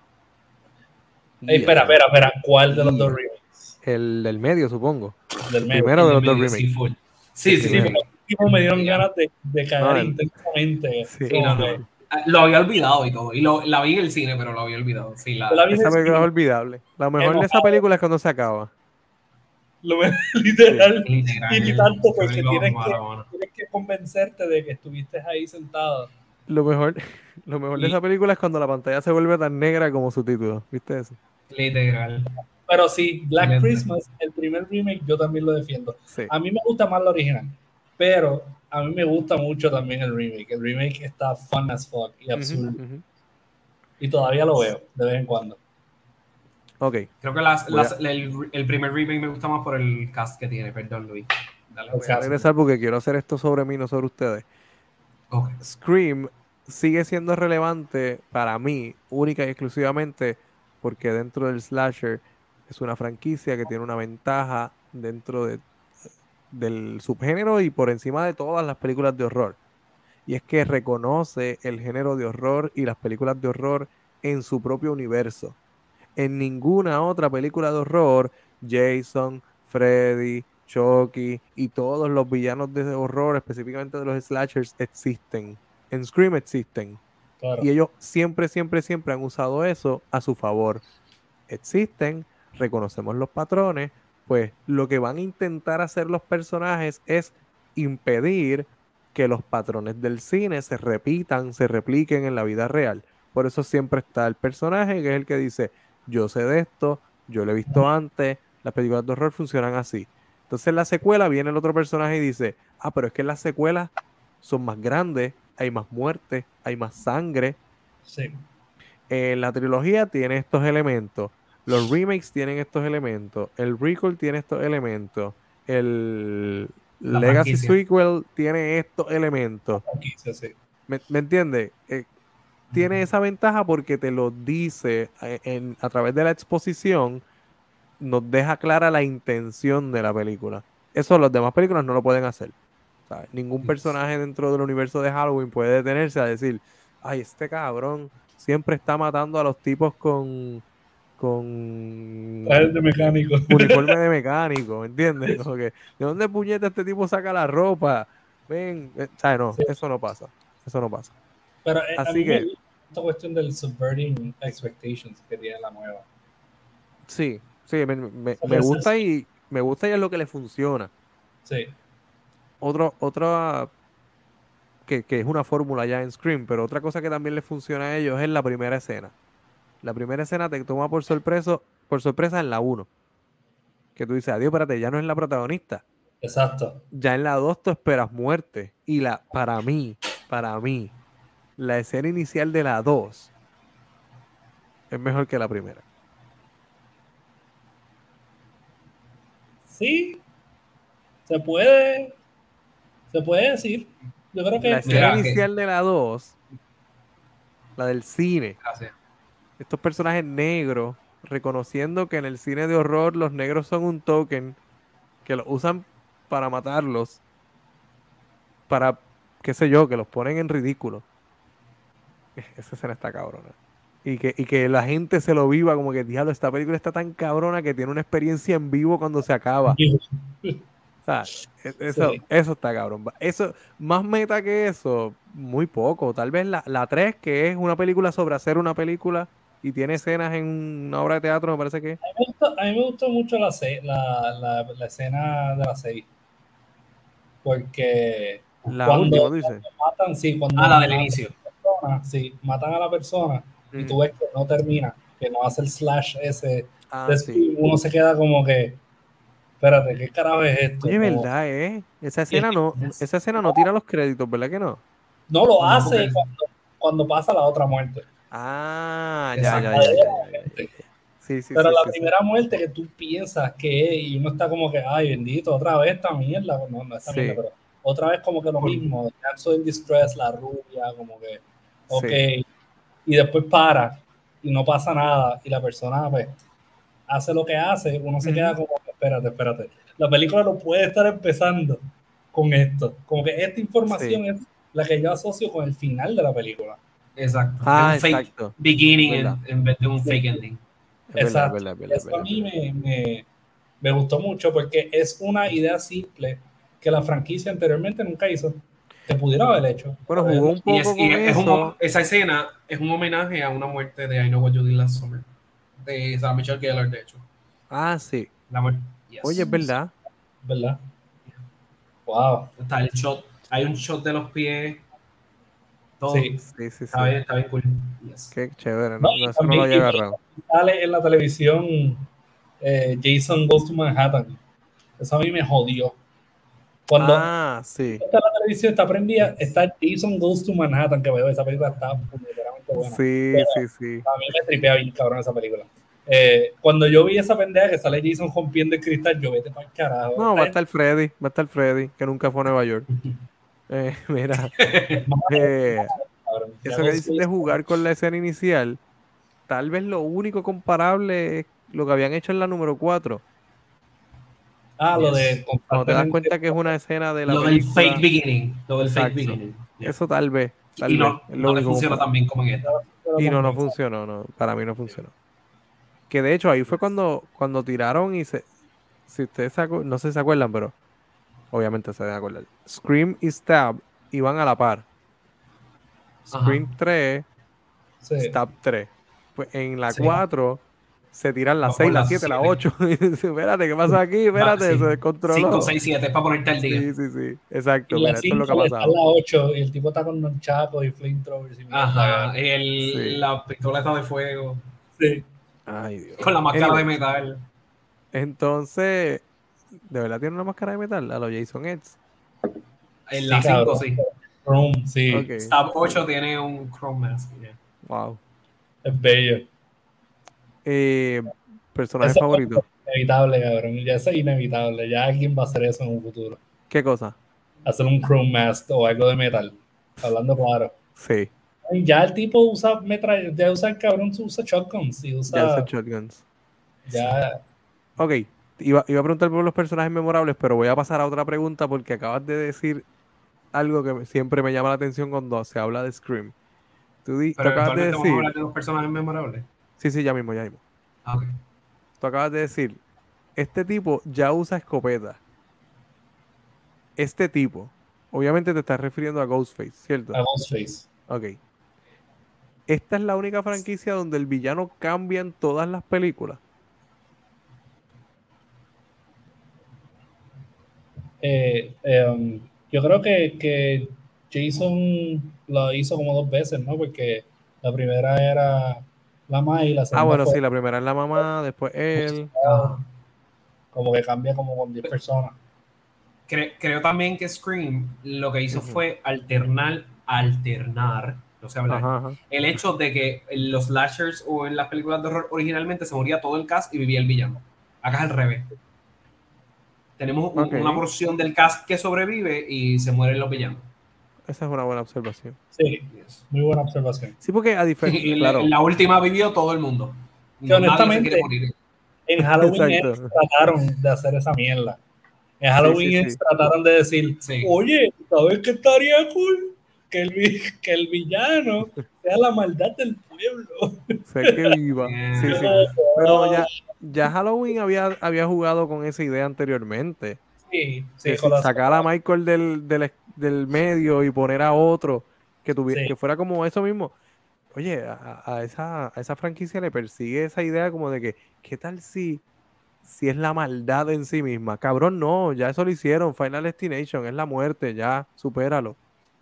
Ey, espera, espera, espera. ¿Cuál de los dos remakes? El del medio, supongo. Del medio. Primero de los dos remakes. sí. Sí, sí, me dieron ganas de, de cagar No, intensamente. Sí. No, no. Lo había olvidado y todo. Y lo, la vi en el cine, pero lo había olvidado. Sí, la, la Esa el película es olvidable. Lo mejor de esa película es cuando se acaba. lo literal. literal, Y ni tanto porque lo tienes que-. Tienes que convencerte de que estuviste ahí sentado. Lo mejor, lo mejor de esa película es cuando la pantalla se vuelve tan negra como su título. ¿Viste eso? Literal. Pero sí, Black. Christmas, el primer remake, yo también lo defiendo. Sí. A mí me gusta más la original, pero a mí me gusta mucho también el remake. El remake está fun as fuck y absurdo. Y todavía lo veo de vez en cuando. Ok. Creo que las- a- el, el primer remake me gusta más por el cast que tiene. Perdón, Luis. Dale, voy a- regresar porque quiero hacer esto sobre mí, no sobre ustedes. Scream sigue siendo relevante para mí, única y exclusivamente, porque dentro del slasher es una franquicia que tiene una ventaja dentro de- del subgénero y por encima de todas las películas de horror. Y es que reconoce el género de horror y las películas de horror en su propio universo. En ninguna otra película de horror, Jason, Freddy, Chucky y todos los villanos de horror, específicamente de los slashers, existen. En Scream existen. Claro. Y ellos siempre, siempre, siempre han usado eso a su favor. Existen, reconocemos los patrones, pues lo que van a intentar hacer los personajes es impedir que los patrones del cine se repitan, se repliquen en la vida real. Por eso siempre está el personaje que es el que dice, yo sé de esto, yo lo he visto antes, las películas de horror funcionan así. Entonces en la secuela viene el otro personaje y dice, ah, pero es que las secuelas son más grandes, hay más muerte, hay más sangre. Sí. En la trilogía tiene estos elementos. Los remakes tienen estos elementos. El recall tiene estos elementos. El La Legacy franquicia. Sequel tiene estos elementos. sí. ¿Me, me entiendes? Eh, tiene esa ventaja porque te lo dice eh, en- a través de la exposición, nos deja clara la intención de la película. Eso las demás películas no lo pueden hacer. ¿sabes? Ningún personaje dentro del universo de Halloween puede detenerse a decir, ay, este cabrón siempre está matando a los tipos con con de mecánico. uniforme de mecánico, ¿me entiendes? Como que, ¿de dónde puñeta este tipo saca la ropa? Ven, eh, ¿sabes? No, Sí. eso no pasa. Eso no pasa. Pero eh, a Así mí que- me esta cuestión del subverting expectations que tiene la nueva. Sí, sí, me, me- me Entonces- gusta y me gusta y es lo que le funciona. Sí. Otro, otra que, que es una fórmula ya en Scream, pero otra cosa que también le funciona a ellos es la primera escena. La primera escena te toma por sorpresa, por sorpresa en la 1. Que tú dices, adiós, espérate, ya no es la protagonista. Exacto. Ya en la 2 tú esperas muerte. Y la, para mí, para mí, la escena inicial de la 2 es mejor que la primera. Sí. Se puede. Se puede decir. Yo creo que. La escena Mira, que- inicial de la 2, la del cine, Gracias. Estos personajes negros, reconociendo que en el cine de horror los negros son un token, que los usan para matarlos, para, qué sé yo, que los ponen en ridículo. Esa escena está cabrona. Y que, y que la gente se lo viva como que, diablo, esta película está tan cabrona que tiene una experiencia en vivo cuando se acaba. O sea, e- eso, Sí. eso está cabrón. Eso, más meta que eso, muy poco. Tal vez la, la 3, que es una película sobre hacer una película y tiene escenas en una obra de teatro, me parece que. A mí me gustó, a mí me gustó mucho la, se- la, la, la escena de la 6. Porque La Cuando- última, matan, sí, cuando Ah, la del matan inicio. a la persona, sí, matan a la persona y tú ves que no termina, que no hace el slash ese. Ah, sí. Uno se queda como que, espérate, ¿qué carajo es esto? Como- verdad, ¿eh? Esa escena es- no, es- esa escena no tira los créditos, ¿verdad que no? No lo No, hace porque- cuando, cuando pasa la otra muerte. Ah, ya, ya, ya. Sí, sí, Pero sí, la primera muerte que tú piensas que es, y uno está como que, ay, bendito, otra vez esta mierda. No, no esta mierda, pero otra vez como que lo mismo. Capsule in Distress, la rubia, como que, ok. Y después para y no pasa nada. Y la persona, pues, hace lo que hace. Uno se queda como, espérate, espérate. La película no puede estar empezando con esto. Como que esta información es la que yo asocio con el final de la película. Exacto. Ah, Es un fake exacto. beginning en, en vez de un fake ending. Es verdad, Exacto. es verdad, es verdad, es Eso a verdad. mí me, me, me gustó mucho porque es una idea simple que la franquicia anteriormente nunca hizo, que pudiera haber hecho. Bueno, jugó un Y, poco es- con y es un- eso. esa escena es un homenaje a una muerte de I Know What You Did Last Summer. De Sarah Michelle Gellar, de hecho. Ah, sí. La muerte. Yes. Oye, es verdad. ¿Verdad? Wow. Está el shot. Hay un shot de los pies. Todo. Sí. Sí, sí, sí. Está bien, está bien cool. Yes. Qué chévere. No, No, y eso no lo había agarrado. Sale en la televisión eh, Jason Goes to Manhattan. Eso a mí me jodió. Cuando Ah, sí. está la televisión está prendida, está Jason Goes to Manhattan, que veo esa película está puñeteramente buena. Sí, Pero- sí, sí. A mí me tripea bien cabrón esa película. Eh, cuando yo vi esa pendeja que sale Jason rompiendo el cristal, yo vete para el carajo. No, va a estar Freddy, va a estar Freddy, que nunca fue a Nueva York. Eh, mira, eh, eso que dicen de jugar con la escena inicial, tal vez lo único comparable es lo que habían hecho en la número 4. Ah, lo de Cuando te das cuenta que es una escena de la Lo del fake beginning. Lo del fake beginning. Yeah. Eso tal vez, tal y no, no le funciona comparable. tan bien como en esta. Y no, no funcionó, no, para mí no funcionó. Que de hecho ahí fue cuando, cuando tiraron y se, si ustedes se no sé si se acuerdan, pero obviamente se deben acordar. Scream y Stab iban a la par. Scream 3, Sí. Stab 3. Pues en la Sí. 4 se tiran las Vamos 6, por las las 7, las siete. 8. Y dice, espérate, ¿qué pasa aquí? Espérate, sí. se descontroló. 5, 6, 7 es para ponerte al día. Sí, sí, sí. Exacto. Y Mira, esto es lo que ha 5 está pasado. la 8 y el tipo está con nonchacos y flamethrowers. y. Ajá. El, Sí. La pistola está de fuego. Sí. Ay, Dios. Con la máscara de metal. Entonces, ¿de verdad tiene una máscara de metal? A los Jason X. En la 5, cabrón. sí. Chrome, sí. Ok. Stab 8 tiene un Chrome Mask. yeah. Wow. Es bello. Eh, personaje Eso- favorito. Inevitable, cabrón. Ya es inevitable. Ya alguien va a hacer eso en un futuro. ¿Qué cosa? Hacer un Chrome Mask o algo de metal. Hablando claro. Sí, Ya el tipo usa metralla, ya usa el cabrón, usa shotguns y ya usa. usa shotguns. Ya, Ok, iba, iba a preguntar por los personajes memorables, pero voy a pasar a otra pregunta porque acabas de decir algo que siempre me llama la atención cuando se habla de Scream. Tú, di- tú Pero acabas de eventualmente vamos a decir... de los personajes memorables. Sí, sí, ya mismo, ya mismo. Ah, ok. Tú acabas de decir, este tipo ya usa escopeta. Este tipo, obviamente te estás refiriendo a Ghostface, ¿cierto? a Ghostface. Ok. Esta es la única franquicia donde el villano cambia en todas las películas. Eh, eh, um, yo creo que, que Jason lo hizo como dos veces, ¿no? Porque la primera era la Mai y la Ah, segunda bueno, fue sí, la primera es la mamá, después él. Como que cambia como con 10 personas. Cre- creo también que Scream lo que hizo fue alternar, alternar, no sé hablar, Ajá, ajá. el hecho de que en los slashers o en las películas de horror originalmente se moría todo el cast y vivía el villano. Acá es al revés. Tenemos un- una porción del cast que sobrevive y se mueren los villanos. Esa es una buena observación. Sí, muy buena observación. Sí, porque a Y diferencia. en Claro. la, última vivió todo el mundo. Que honestamente-. En Halloween trataron de hacer esa mierda. En Halloween sí, Ends sí. trataron de decir, Sí. oye, ¿sabes qué estaría cool? Que el, que el villano sea la maldad del pueblo. Sé que viva. Sí, sí. Pero ya, ya Halloween había, había jugado con esa idea anteriormente. Sí, sacar a Michael del, del, del medio y poner a otro que tuviera Sí. que fuera como eso mismo. Oye, a, a esa, a esa franquicia le persigue esa idea como de que, ¿qué tal si, si es la maldad en sí misma? Cabrón, no, ya eso lo hicieron. Final Destination, es la muerte, ya, supéralo.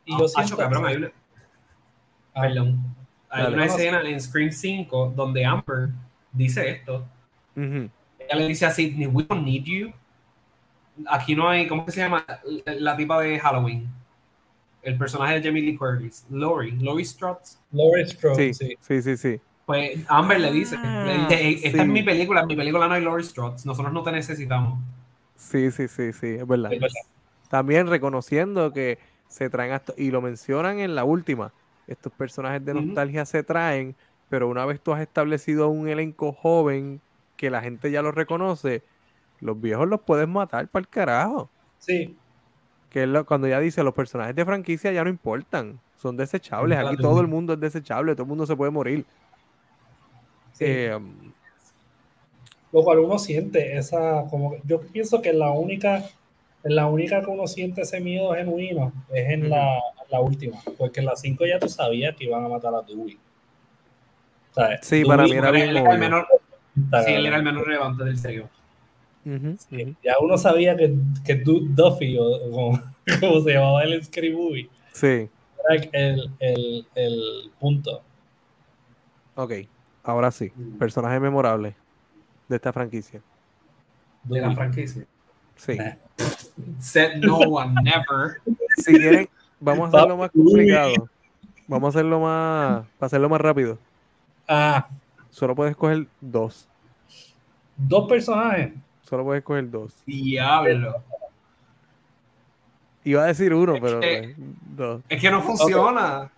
Y yo siento cabrón, hay una, Ah, perdón. Hay Dale. una escena en Scream 5 donde Amber dice esto. Ella le dice a Sidney, we don't need you. Aquí no hay, ¿cómo que se llama? La, la tipa de Halloween. El personaje de Jamie Lee Curtis. Lori. Lori Strutz. Laurie Strode, Sí, sí. sí, sí, sí. Pues Amber le dice, Ah, le dice, "Ey, esta sí. es mi película, en mi película no hay Lori Strutz. Nosotros no te necesitamos. Sí, sí, sí, sí, es verdad. Es verdad. También reconociendo que se traen hasta, y lo mencionan en la última, estos personajes de nostalgia se traen, pero una vez tú has establecido un elenco joven que la gente ya lo reconoce, los viejos los puedes matar para el carajo. Sí. Que es lo- cuando ella dice los personajes de franquicia ya no importan, son desechables. Aquí todo el mundo es desechable, todo el mundo se puede morir. Sí. Eh, Lo cual uno siente esa, como yo pienso que la única, la única que uno siente ese miedo genuino es en la, la última, porque en la 5 ya tú sabías que iban a matar a Dewey. O sea, sí, Dewey para mí era bien el menor, sí, él era el menor relevante del trío. Sí, ya uno sabía que, que Duffy, o, o como, como se llamaba él en Scary Movie, Sí, era el, el, el punto. ok. Ahora sí, personaje memorable de esta franquicia. De la franquicia. Sí. Nah. Said no one, never. Si quieren, vamos a hacerlo más complicado. Vamos a hacerlo más, para hacerlo más rápido. Ah, Solo puedes coger dos. dos personajes. Solo puedes coger dos. Diablo. Iba a decir uno, Es pero que- pues, dos. Es que no funciona.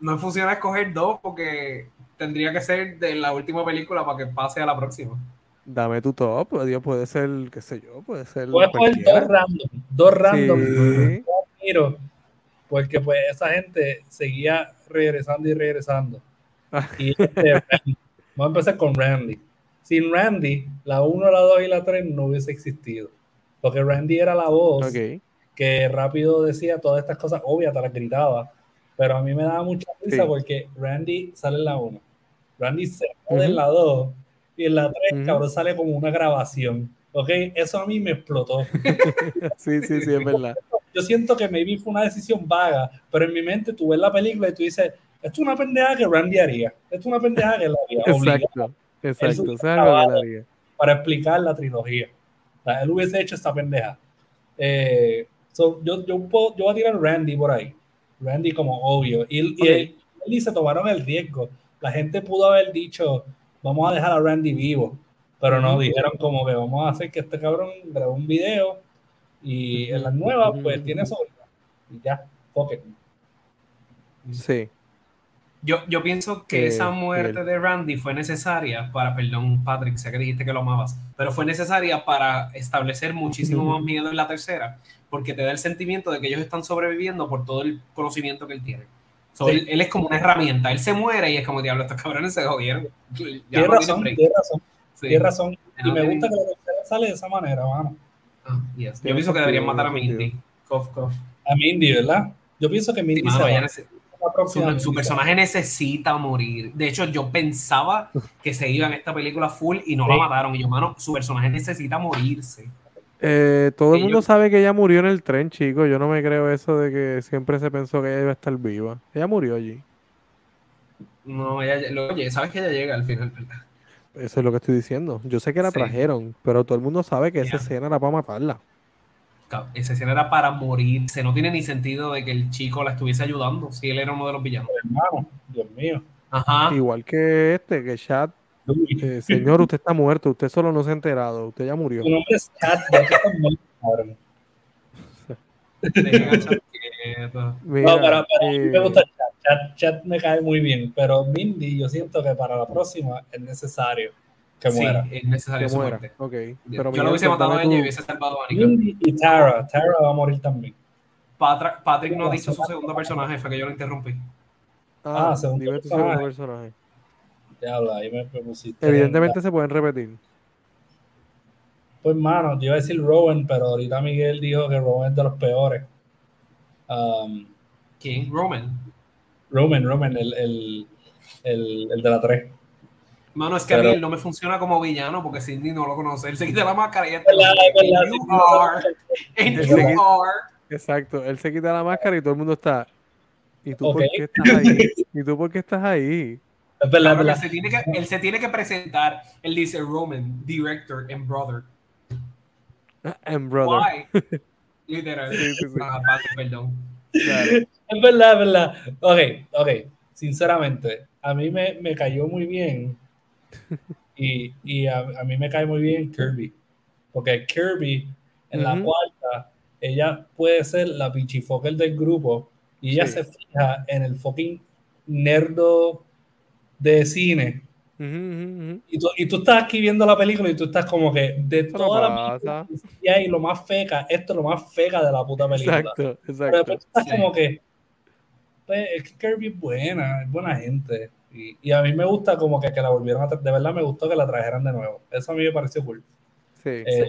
No funciona escoger dos porque tendría que ser de la última película para que pase a la próxima. Dame tu top, Dios, puede ser, qué sé yo, puede ser Puedes cualquiera. dos random. Dos random. Sí. admiro, porque pues esa gente seguía regresando y regresando. Ah. Y este, vamos a empezar con Randy. Sin Randy, la 1, la 2 y la 3 no hubiese existido. Porque Randy era la voz Ok. que rápido decía todas estas cosas obvias, te las gritaba. Pero a mí me daba mucha risa Sí. porque Randy sale en la 1. Randy se jode en Ujú. la 2 y en la 3, Ujú. cabrón, sale como una grabación. ¿Ok? Eso a mí me explotó. Sí, sí, sí, es verdad. yo siento que maybe fue una decisión vaga, pero en mi mente tú ves la película y tú dices, esto es una pendeja que Randy haría, esto es una pendeja que él haría, Exacto, exacto. Que él haría. para explicar la trilogía. O sea, él hubiese hecho esta pendeja. Eh, so, yo, yo, puedo- yo voy a tirar Randy por ahí. Randy como obvio. Y, y Ok. él, él y se tomaron el riesgo. La gente pudo haber dicho, vamos a dejar a Randy vivo. Pero no, dijeron como que vamos a hacer que este cabrón grabe un video y en las nuevas pues tiene eso. Y ya, fuck it. Sí. Yo, yo pienso que Eh, esa muerte de Randy fue necesaria para, perdón, Patrick, sé que dijiste que lo amabas, pero fue necesaria para establecer muchísimo más miedo en la tercera, porque te da el sentimiento de que ellos están sobreviviendo por todo el conocimiento que él tiene. So, él, él es como una herramienta, él se muere y es como, diablo, estos cabrones se jodieron. Ya Tienes no tienen razón, tienes razón, Sí. tienes razón. Y me gusta que la tercera sale de esa manera, mano. Ah, yes. Yo Tiene pienso que deberían matar a tiene Mindy. Cough, cough. A Mindy, ¿verdad? Yo pienso que Mindy Sí, mano, se va. nece- Su, personaje necesita morir. De hecho, yo pensaba que se iba en esta película full y no Sí. la mataron. Y yo, mano, su personaje necesita morirse. Eh, todo el mundo yo- sabe que ella murió en el tren, chicos. Yo no me creo eso de que siempre se pensó que ella iba a estar viva. Ella murió allí. No, ella, lo- oye, sabes que ella llega al final, ¿verdad? Eso es lo que estoy diciendo. Yo sé que la Sí. trajeron, pero todo el mundo sabe que esa escena era para matarla. Esa escena era para morirse. No tiene ni sentido de que el chico la estuviese ayudando si él era uno de los villanos. hermano, Dios mío. Ajá. Igual que este, que Chad, eh, señor, usted está muerto, usted solo no se ha enterado, usted ya murió. Tu nombre es. Mira, no, pero, pero a mí me eh, gusta. Chad. Chad me cae muy bien, pero Mindy, yo siento que para la próxima es necesario que Sí, muera. es necesario que su muera. muerte. Ok. Yo lo hubiese pues, matado a ella y hubiese salvado a Anika. Mindy y Tara. Tara va a morir también. Patra- Patrick no ha dicho su segundo personaje, fue que yo lo interrumpí. Ah, Ah, segundo personaje. segundo personaje. Ya habla, ahí me. Evidentemente se pueden repetir. Pues, mano, yo iba a decir Rowan, pero ahorita Miguel dijo que Rowan es de los peores. Um, ¿Quién? Roman. Roman, Roman, el, el, el, el de la 3. Mano, es que a mí él no me funciona como villano porque Cindy no lo conoce. Él se quita la máscara y ya está. Exacto. Él se quita la máscara y todo el mundo está. ¿Y tú por qué estás ahí? ¿Y tú por qué estás ahí? Es verdad, es verdad. se tiene que, él se tiene que presentar. Él dice Roman, director and brother. And brother. Why? Literal. Sí, sí, sí. Ah, Patrick, perdón. Dale. Es verdad, es verdad. Ok, ok. Sinceramente, a mí me, me cayó muy bien. Y, y a, a mí me cae muy bien Kirby. Porque Kirby, en la cuarta, ella puede ser la pichifoker del grupo. Y ella Sí. se fija en el fucking nerdo de cine. Y tú, y tú estás aquí viendo la película y tú estás como que de pasa. películas que hay lo más feca, esto es lo más feca de la puta película. Exacto, Pero exacto. después tú estás Sí. como que pues, es que Kirby es buena, es buena gente. Y, y a mí me gusta como que, que la volvieron a de verdad me gustó que la trajeran de nuevo. Eso a mí me pareció cool. Sí. Eh,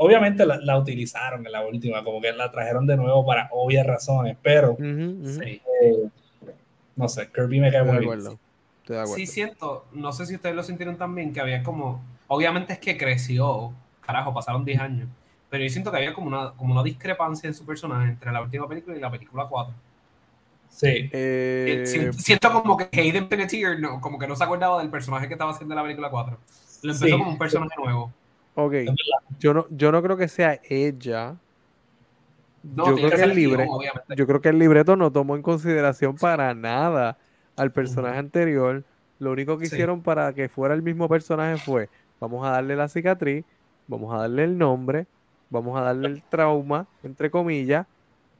Obviamente la, la utilizaron en la última, como que la trajeron de nuevo para obvias razones, pero. Sí. eh, no sé, Kirby me cae muy bien. Acuerdo. Estoy de acuerdo. Sí, siento, no sé si ustedes lo sintieron también, que había como, obviamente es que creció, carajo, pasaron 10 años, pero yo siento que había como una, como una discrepancia en su personaje entre la última película y la película 4. Sí, Eh, si- siento como que Hayden Panettiere no, como que no se acordaba del personaje que estaba haciendo en la película 4. Lo empezó Sí. como un personaje nuevo. ok, yo no, yo no creo que sea ella. No, yo creo que el libre, yo creo que el libreto no tomó en consideración para nada al personaje anterior. Lo único que Sí. hicieron para que fuera el mismo personaje fue, vamos a darle la cicatriz, vamos a darle el nombre, vamos a darle el trauma, entre comillas,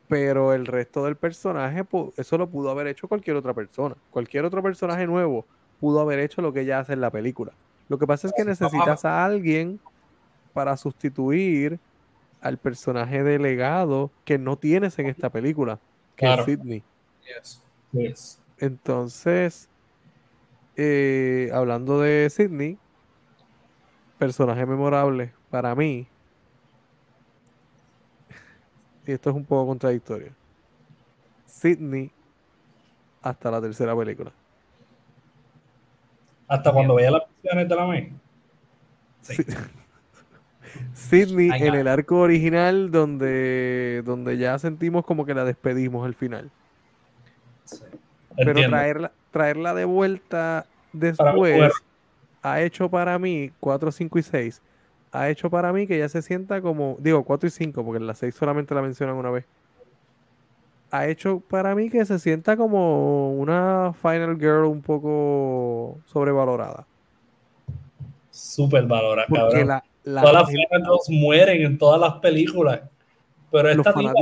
pero el resto del personaje, eso lo pudo haber hecho cualquier otra persona. Cualquier otro personaje nuevo pudo haber hecho lo que ella hace en la película. Lo que pasa es que necesitas a alguien para sustituir al personaje delegado que no tienes en esta película, que Claro. es Sidney. Yes, Sí. yes. Entonces, eh, hablando de Sidney, personaje memorable para mí, y esto es un poco contradictorio, Sidney hasta la tercera película. Hasta cuando veía las de la May. Sí. Sí. Sidney en el arco original donde, donde ya sentimos como que la despedimos al final. Pero Entiendo. traerla, traerla de vuelta después ha hecho para mí 4, 5 y 6. Ha hecho para mí que ella se sienta como, digo 4 y 5, porque en la 6 solamente la mencionan una vez. Ha hecho para mí que se sienta como una Final Girl un poco sobrevalorada. Súper valorada, cabrón. la, la- Todas las Final Girls mueren en todas las películas. Pero los esta tipa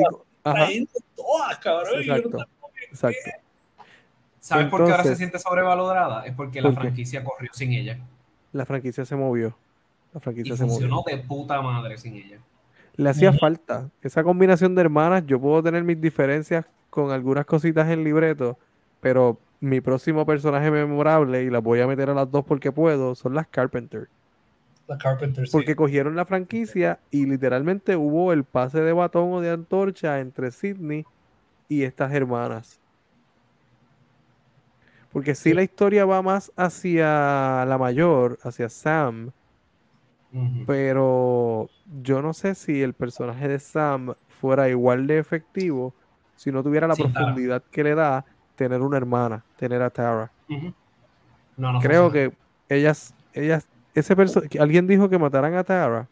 la todas, cabrón. y yo no exacto, ¿Sabes por qué ahora se siente sobrevalorada? Es porque la franquicia corrió sin ella. La franquicia se movió. La Y franquicia se movió. funcionó de puta madre sin ella. Le hacía falta esa combinación de hermanas. Yo puedo tener mis diferencias con algunas cositas en libreto, pero mi próximo personaje memorable, y las voy a meter a las dos porque puedo, son las Carpenter. La Carpenter, sí. Porque cogieron la franquicia y literalmente hubo el pase de batón o de antorcha entre Sidney y estas hermanas. Porque si Sí. la historia va más hacia la mayor, hacia Sam, pero yo no sé si el personaje de Sam fuera igual de efectivo si no tuviera la Sin Tara. profundidad que le da tener una hermana, tener a Tara. Ujú. No, no Creo funciona. que ellas, ellas, ese perso que alguien dijo que mataran a Tara.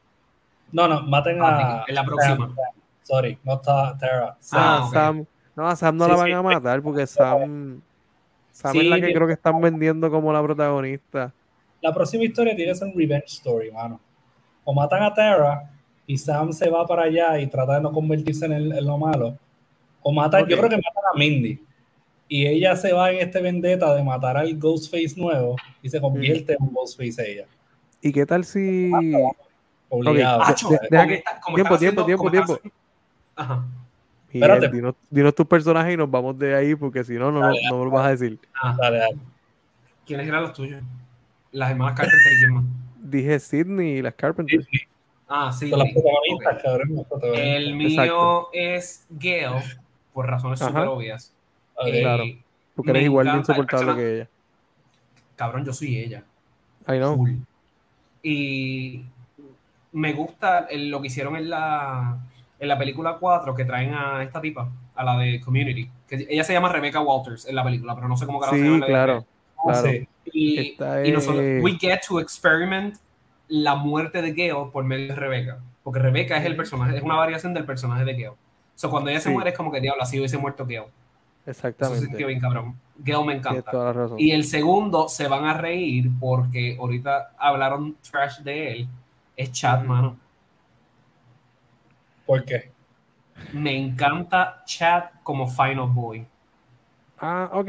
No, no, maten Ah, a. en la próxima. Sam. Sorry, no está Tara. Sam. Ah. Sam. No, a Sam no Sí, la van sí. a matar porque Sam, Sam Sí, es la que creo que están vendiendo como la protagonista. La próxima historia tiene que ser un revenge story, mano. O matan a Tara y Sam se va para allá y trata de no convertirse en, el- en lo malo. O matan, yo creo que matan a Mindy. Y ella se va en este vendetta de matar al Ghostface nuevo y se convierte en un Ghostface ella. ¿Y qué tal si Obligado. Acho, de- deja que tiempo, tiempo, haciendo- tiempo, tiempo. Ajá. Espérate. dinos, dinos tus personajes y nos vamos de ahí porque si no, no, Dale, no me lo vas a decir. Ah, Dale, dale. ¿Quiénes eran los tuyos? Las hermanas Carpenter y quién más. Dije Sidney y las. Sí, sí, Ah, sí. Son las protagonistas, cabrón. las protagonistas. El mío Exacto. es Gail, por razones súper obvias. Eh, Claro. Porque eres igual de insoportable que ella. Cabrón, yo soy ella. I know. Full. Y me gusta lo que hicieron en la, en la película 4 que traen a esta tipa, a la de Community. Que ella se llama Rebecca Walters en la película, pero no sé cómo carajo se Sí, llama claro. claro. Sí. Y, y nosotros, es- we get to experiment la muerte de Gale por medio de Rebecca. Porque Rebecca es el personaje, es una variación del personaje de Gale. So, cuando ella se Sí. muere es como que diablo, así hubiese muerto Gale. Eso se Exactamente. sintió bien cabrón. Gale me encanta. Y el segundo se van a reír porque ahorita hablaron trash de él. Es Chad, Ujú. mano. ¿Por qué? Me encanta Chad como Final Boy. Ah, ok.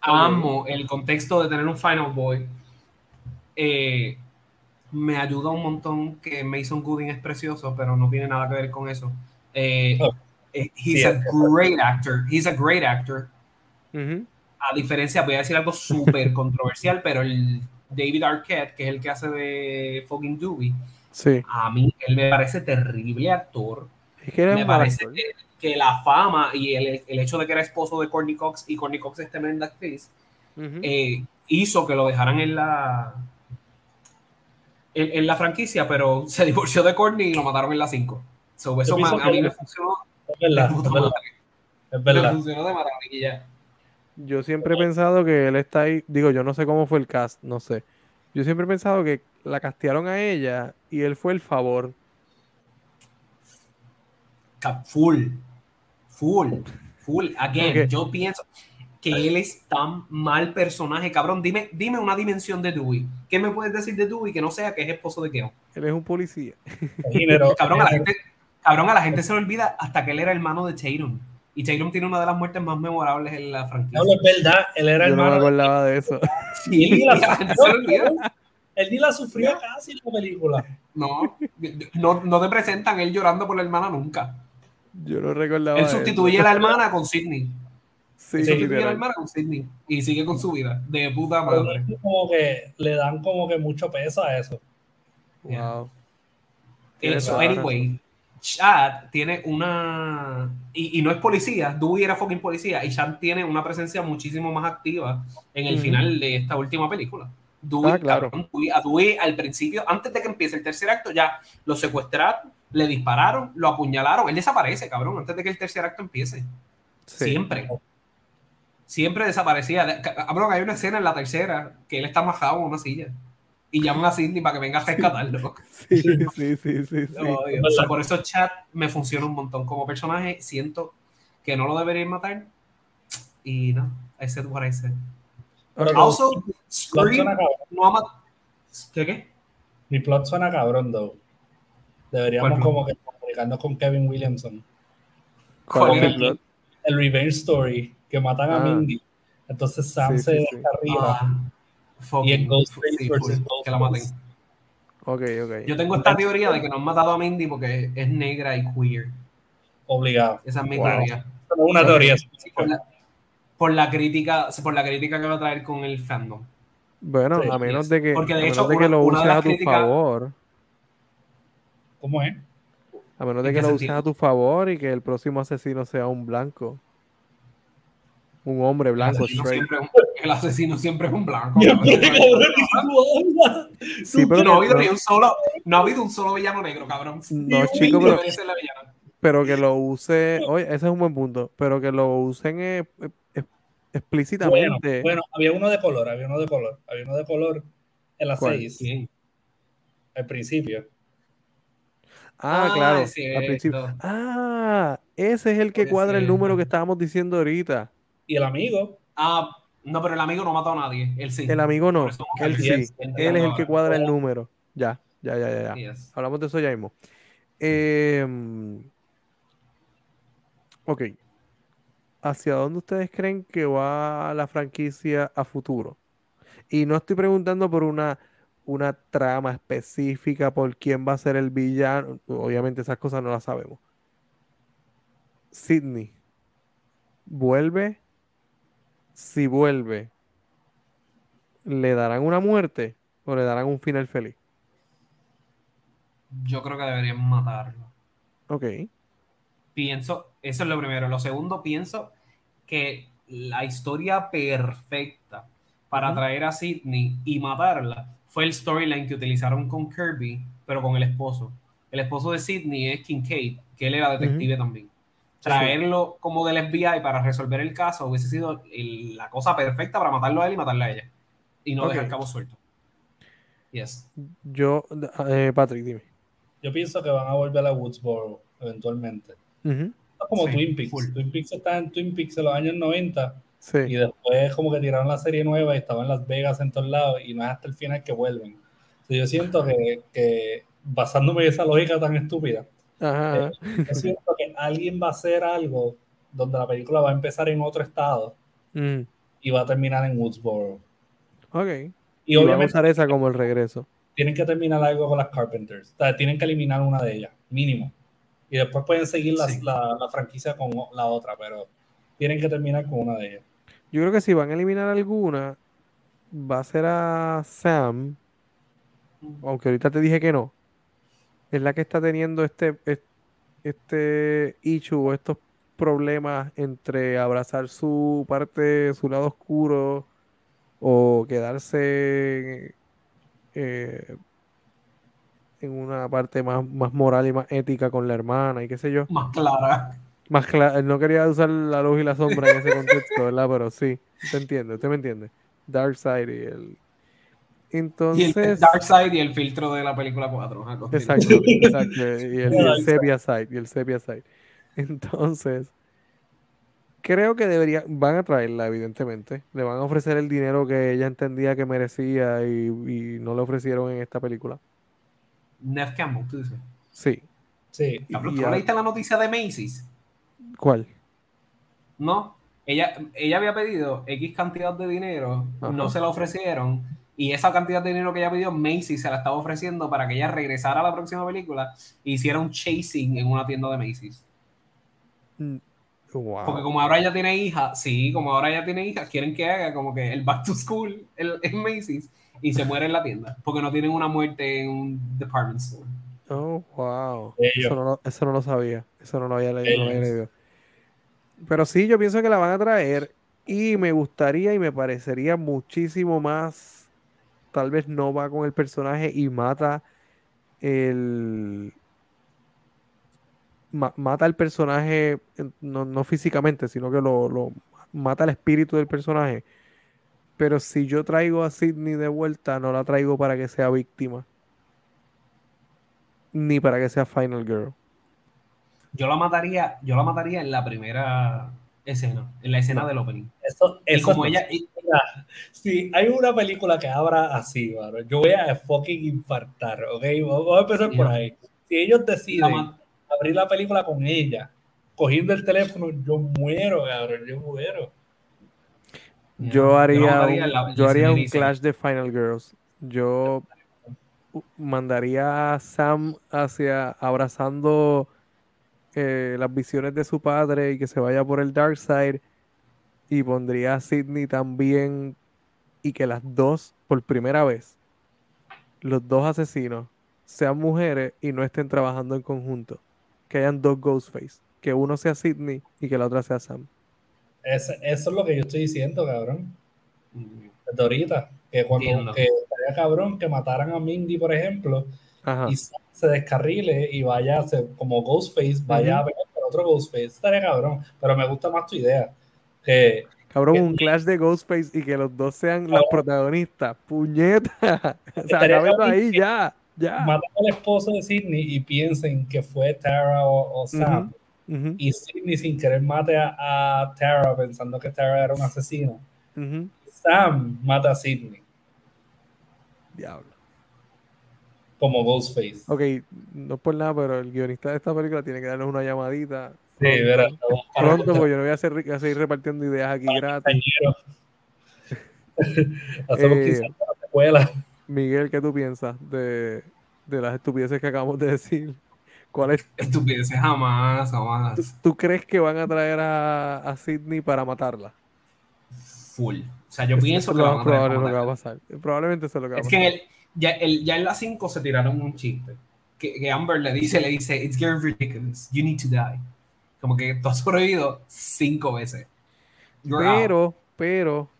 Amo el contexto de tener un Final Boy. eh, me ayuda un montón que Mason Gooding es precioso, pero no tiene nada que ver con eso. Eh, Oh. eh, he's Sí, a great actor. He's a great actor. A diferencia, voy a decir algo súper controversial, pero el David Arquette, que es el que hace de fucking Dewey, Sí. a mí él me parece terrible actor. Es que eres Me parece actor. que, que la fama y el, el hecho de que era esposo de Courtney Cox y Courtney Cox es tremenda actriz, eh, hizo que lo dejaran en la en, en la franquicia, pero se divorció de Courtney y lo mataron en la 5. So, eso pienso ma- a mí me funcionó, Es verdad, de es verdad. funcionó de maravilla. Yo siempre he pensado que él está ahí. Digo, yo no sé cómo fue el cast, no sé. Yo siempre he pensado que la castearon a ella y él fue el favor. Full, full, full. Again, yo pienso que él es tan mal personaje, cabrón. Dime, dime una dimensión de Dewey. ¿Qué me puedes decir de Dewey que no sea que es esposo de Keon? Él es un policía. Cabrón, a la gente, cabrón, a la gente se le olvida hasta que él era hermano de Tatum. Y Tatum tiene una de las muertes más memorables en la franquicia. No, es verdad, él era Yo no me acordaba de eso. Sí, él ni la sufrió. Él ni la sufrió casi en la película. No, no, no te presentan él llorando por la hermana nunca. Yo no recordaba Él sustituye eso. a la hermana con Sidney. Sí, Él sustituye a la hermana con Sidney. Y sigue con su vida. De puta madre. Como que le dan como que mucho peso a eso. Wow. Tiene Eso, anyway, Chad tiene una. Y, y no es policía, Dewey era fucking policía. Y Chad tiene una presencia muchísimo más activa en el final de esta última película. Dewey, Ah, claro. cabrón, Dewey- a Dewey al principio, antes de que empiece el tercer acto, ya lo secuestraron, le dispararon, lo apuñalaron. Él desaparece, cabrón, antes de que el tercer acto empiece. Sí. Siempre. Siempre desaparecía. De- ca- Cabrón, hay una escena en la tercera que él está majado en una silla. Y llaman a Sidney para que venga a rescatarlo. Sí, sí, sí. O sea, por eso Chat me funciona un montón. Como personaje, siento que no lo deberían matar. Y no, I said what I said. Pero Also, Scream no ha matado. ¿Qué qué? Mi plot suena cabrón, though. Deberíamos ¿Cuál como que comunicarnos con Kevin Williamson. ¿Cuál el plot? El Revenge Story, que matan a Ah. Mindy. Entonces Sam Sí, se sí, sí. arriba. Ah, fucking- y en Ghostface sí, versus que la maten. Ghostface. Ok, ok. Yo tengo esta teoría de que no han matado a Mindy porque es negra y queer. Obligado. Esa es mi Wow. teoría. Pero una teoría. Por, la, por la crítica, por la crítica que va a traer con el fandom. Bueno, Sí, a menos de que, Porque de a menos hecho, de que una- lo uses a tu favor. ¿Cómo es? A menos de ¿En que lo uses sentido? a tu favor y que el próximo asesino sea un blanco. Un hombre El blanco, asesino, straight. siempre, es un- el asesino siempre es un blanco. Sí, pero no, ha habido ni un solo, no ha habido un solo villano negro, cabrón. No, chico, pero- que lo use, oye, ese es un buen punto, pero que lo usen eh, eh, Bueno, explícitamente. bueno, había uno de color, había uno de color, había uno de color en las ¿Cuál? seis, Bien. al principio. Ah, Ah, claro, es al principio. Ah, ese es el que cuadra el número que estábamos diciendo ahorita. Y el amigo, Ah, no, pero el amigo no mató a nadie. Él sí. El amigo no, él sí, él es el que cuadra el número. Ya, ya, ya, ya, ya. Yes. Hablamos de eso ya mismo. Em, ok. ¿Hacia dónde ustedes creen que va la franquicia a futuro? Y no estoy preguntando por una, una trama específica, por quién va a ser el villano. Obviamente esas cosas no las sabemos. Sidney. ¿Vuelve? Si vuelve, ¿le darán una muerte o le darán un final feliz? Yo creo que deberían matarlo. Ok. Pienso, eso es lo primero. Lo segundo, pienso que la historia perfecta para traer a Sidney y matarla fue el storyline que utilizaron con Kirby, pero con el esposo. El esposo de Sidney es Kincaid, que él era detective también. Traerlo como del FBI para resolver el caso hubiese sido el- la cosa perfecta para matarlo a él y matarla a ella. Y no dejar cabo suelto. Yes. Yo, eh, Patrick, dime. yo pienso que van a volver a Woodsboro eventualmente. Es como Sí, Twin Peaks. full. Twin Peaks está en Twin Peaks en los años 90 y Sí, después como que tiraron la serie nueva y estaba en Las Vegas en todos lados y no es hasta el final que vuelven. Entonces, yo siento que, que basándome en esa lógica tan estúpida, ajá, ajá. yo siento que alguien va a hacer algo donde la película va a empezar en otro estado Mm, y va a terminar en Woodsboro. ok. Y, Y van a obviamente usar esa como el regreso. tienen que terminar algo con las Carpenters. O sea, tienen que eliminar una de ellas, mínimo. Y después pueden seguir las- Sí. la, la franquicia con la otra, pero tienen que terminar con una de ellas. Yo creo que si van a eliminar alguna, va a ser a Sam, aunque ahorita te dije que no. Es la que está teniendo este, es- este issue o estos problemas entre abrazar su parte, su lado oscuro o quedarse eh, en una parte más, más moral y más ética con la hermana y qué sé yo. Más clara. Más cla- no quería usar la luz y la sombra en ese contexto, ¿verdad? Pero sí, te entiende, usted me entiende. Dark Side y el. Y el Entonces. Dark Side y el filtro de la película 4. ajá, continúa. Exacto, exacto. Y el, y el Dark Sepia Side, y el Sepia Side. Entonces, creo que debería, van a traerla, evidentemente. Le van a ofrecer el dinero que ella entendía que merecía y, y no le ofrecieron en esta película. Neff Campbell, tú dices. Sí. Sí. ¿tú leíste la noticia de Macy's? ¿Cuál? No. Ella, ella había pedido X cantidad de dinero, Ajá. no se la ofrecieron. Y esa cantidad de dinero que ella pidió, Macy's se la estaba ofreciendo para que ella regresara a la próxima película e hiciera un chasing en una tienda de Macy's. Mm, Wow. Porque como ahora ella tiene hija, sí, como ahora ella tiene hija, quieren que haga como que el back to school el- en Macy's y se muere en la tienda. Porque no tienen una muerte en un department store. Oh, wow. Eso no, lo- eso no lo sabía. Eso no lo había leído. no lo había leído. Pero sí, yo pienso que la van a traer y me gustaría y me parecería muchísimo más. Tal vez no va con el personaje y mata el. ma- mata el personaje, no, no físicamente, sino que lo, lo mata el espíritu del personaje. Pero si yo traigo a Sidney de vuelta, no la traigo para que sea víctima ni para que sea Final Girl. Yo la mataría, yo la mataría en la primera escena, en la escena del opening. Eso, Y eso como es- ella, y- si hay una película que abra así, mano, yo voy a fucking infartar, ¿ok? Vamos a empezar por ahí. Si ellos deciden abrir la película con ella, cogiendo el teléfono, yo muero, cabrón, yo muero. Yo haría un, yo haría un clash de Final Girls. Yo mandaría a Sam hacia abrazando eh, las visiones de su padre y que se vaya por el dark side. Y pondría a Sidney también. Y que las dos, por primera vez, los dos asesinos sean mujeres y no estén trabajando en conjunto. Que hayan dos Ghostface. Que uno sea Sidney y que la otra sea Sam. Ese- eso es lo que yo estoy diciendo, cabrón. Desde ahorita. Que cuando Entiendo. que estaría cabrón que mataran a Mindy, por ejemplo, Ajá. y se se descarrile y vaya a ser como Ghostface, vaya a Ujú. pelear con otro Ghostface. Estaría cabrón. Pero me gusta más tu idea. Que Cabrón, Que- un clash de Ghostface y que los dos sean las protagonistas. ¡Puñeta! O sea, cabrón ahí ya, ya. matan al esposo de Sidney y piensen que fue Tara o, o Sam. Y Sidney sin querer mate a, a Tara pensando que Tara era un asesino. Sam mata a Sidney Diablo. como Ghostface. Ok, no es por nada, pero el guionista de esta película tiene que darnos una llamadita Sí, pronto, verá, pronto, porque yo no voy a, hacer, a seguir repartiendo ideas aquí gratis. Hacemos Eh, secuela. Miguel, ¿qué tú piensas de, de las estupideces que acabamos de decir? ¿Cuál es, Estupideces jamás, jamás. tú, tú crees que van a traer a, a Sidney para matarla? Full. O sea, yo pienso es que lo van a traer probable para lo que va a matarla. pasar. Probablemente eso es lo que va a Es pasar. que el- ya, el- ya en la 5 se tiraron un chiste. Que, que Amber le dice, le dice, it's getting ridiculous. You need to die. Como que tú has sobrevivido cinco veces. You're out. Pero, pero,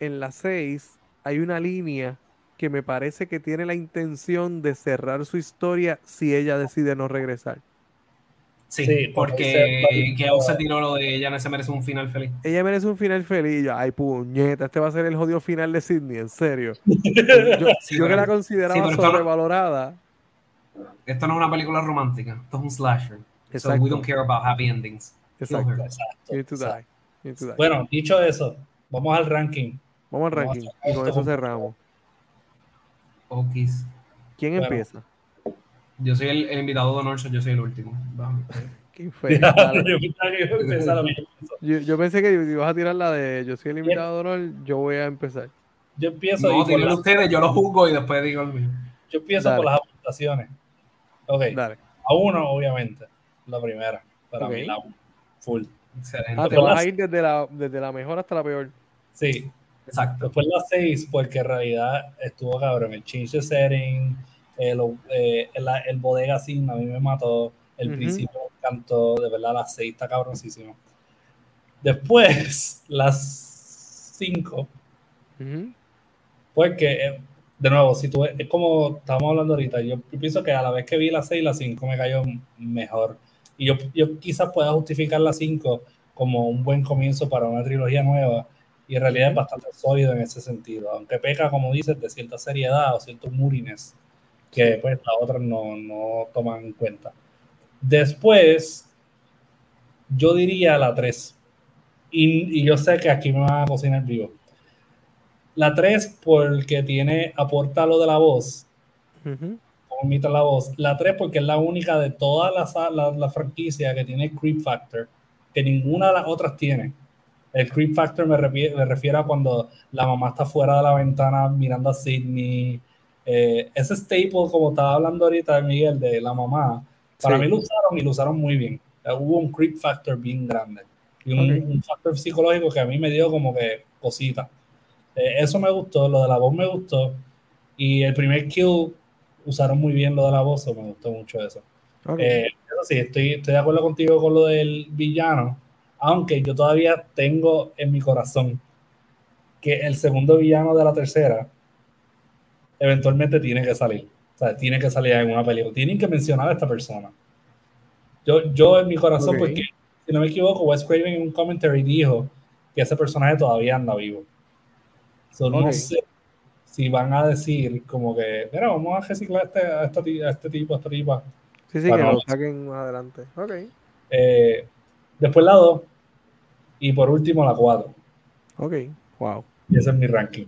en la 6 hay una línea que me parece que tiene la intención de cerrar su historia si ella decide no regresar. Sí, Sí, porque que se tiró lo de ella no se merece un final feliz. Ella merece un final feliz. y yo, Ay, puñeta, este va a ser el jodido final de Sidney, en serio. Yo, Sí, yo que la consideraba sí, sobrevalorada. Esto no es una película romántica, esto es un slasher. So Exacto. we don't care about happy endings. Exacto. Exacto, You need to die. You to die. Bueno, dicho eso, vamos al ranking. Vamos al vamos ranking sacar y con esto eso cerramos. Okis. ¿Quién Bueno. empieza? Yo soy el, el invitado de honor, so yo soy el último. Vamos. Qué dale. yo pensé que ibas a tirar la de yo soy el invitado de honor, yo voy a empezar. yo empiezo. No, por díganlo la- ustedes, yo lo juzgo y después digo el mío. yo empiezo Dale. por las apuntaciones. Ok, Dale. a uno, obviamente. La primera. Para mí, la. Full. Excelente. Ah, te Después vas a las- ir desde la, desde la mejor hasta la peor. Sí. Exacto. Después la 6, porque en realidad estuvo cabrón. El change the setting, el, eh, el, el bodega sin a mí me mató. El Ujú. principio me encantó. De verdad, la 6 está cabroncísimo. Después, las 5, Ujú. porque, eh, de nuevo, si tú, es como estábamos hablando ahorita, yo, pienso que a la vez que vi la 6, la 5 me cayó mejor. Y yo, yo quizás pueda justificar la 5 como un buen comienzo para una trilogía nueva. Y en realidad es bastante sólido en ese sentido. Aunque peca, como dices, de cierta seriedad o cierto moodiness que pues las otras no, no toman en cuenta. Después, yo diría la 3. Y, y yo sé que aquí me van a cocinar vivo. La 3 porque tiene, aporta lo de la voz, Ujú. como imita la voz. La 3 porque es la única de toda la, la, la franquicia que tiene creep factor, que ninguna de las otras tiene. El creep factor me refiere, me refiere a cuando la mamá está fuera de la ventana mirando a Sidney. Eh, ese staple, como estaba hablando ahorita Miguel, de la mamá, para Sí. mí lo usaron y lo usaron muy bien. Hubo un creep factor bien grande. Y un, Ok. un factor psicológico que a mí me dio como que cosita. Eh, eso me gustó, lo de la voz me gustó. Y el primer kill usaron muy bien lo de la voz, me gustó mucho eso. Ok. Eh, eso sí, estoy, estoy de acuerdo contigo con lo del villano, aunque yo todavía tengo en mi corazón que el segundo villano de la tercera eventualmente tiene que salir. O sea, tiene que salir en una película. Tienen que mencionar a esta persona. Yo, yo en mi corazón, Ok. porque si no me equivoco, Wes Craven en un commentary dijo que ese personaje todavía anda vivo. So, Ok. No sé si van a decir como que, mira, vamos a reciclar a este, a a este tipo, a esta tipa. sí, sí, que lo saquen más adelante. Ok. Eh, después la 2 y por último la 4. Ok. Wow. Y ese es mi ranking.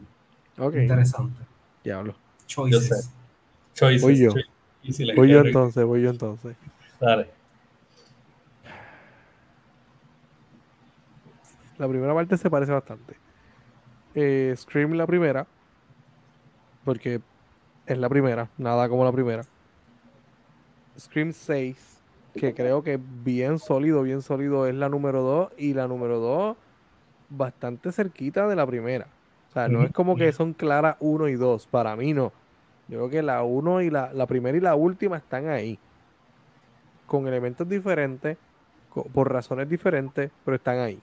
Ok. Interesante. Diablo. Choices. Yo sé. Choices. Voy yo. choices Voy yo entonces, voy yo entonces. Dale. La primera parte se parece bastante. Eh, Scream la primera, porque es la primera, nada como la primera. Scream 6, que creo que bien sólido, bien sólido es la número 2 y la número 2 bastante cerquita de la primera. O sea, no es como que son claras 1 y 2, para mí no. Yo creo que la 1 y la, la primera y la última están ahí. Con elementos diferentes, co- por razones diferentes, pero están ahí.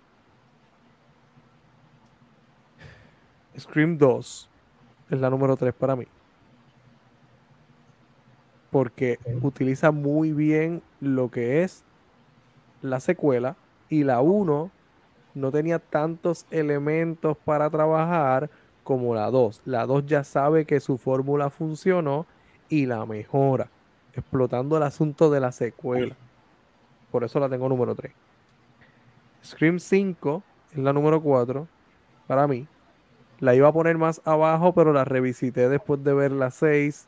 Scream 2 es la número 3 para mí. Porque Ok. utiliza muy bien lo que es la secuela y la 1 no tenía tantos elementos para trabajar como la 2. La 2 ya sabe que su fórmula funcionó y la mejora, explotando el asunto de la secuela. Por eso la tengo número 3. Scream 5 es la número 4 para mí. La iba a poner más abajo, pero la revisité después de ver la 6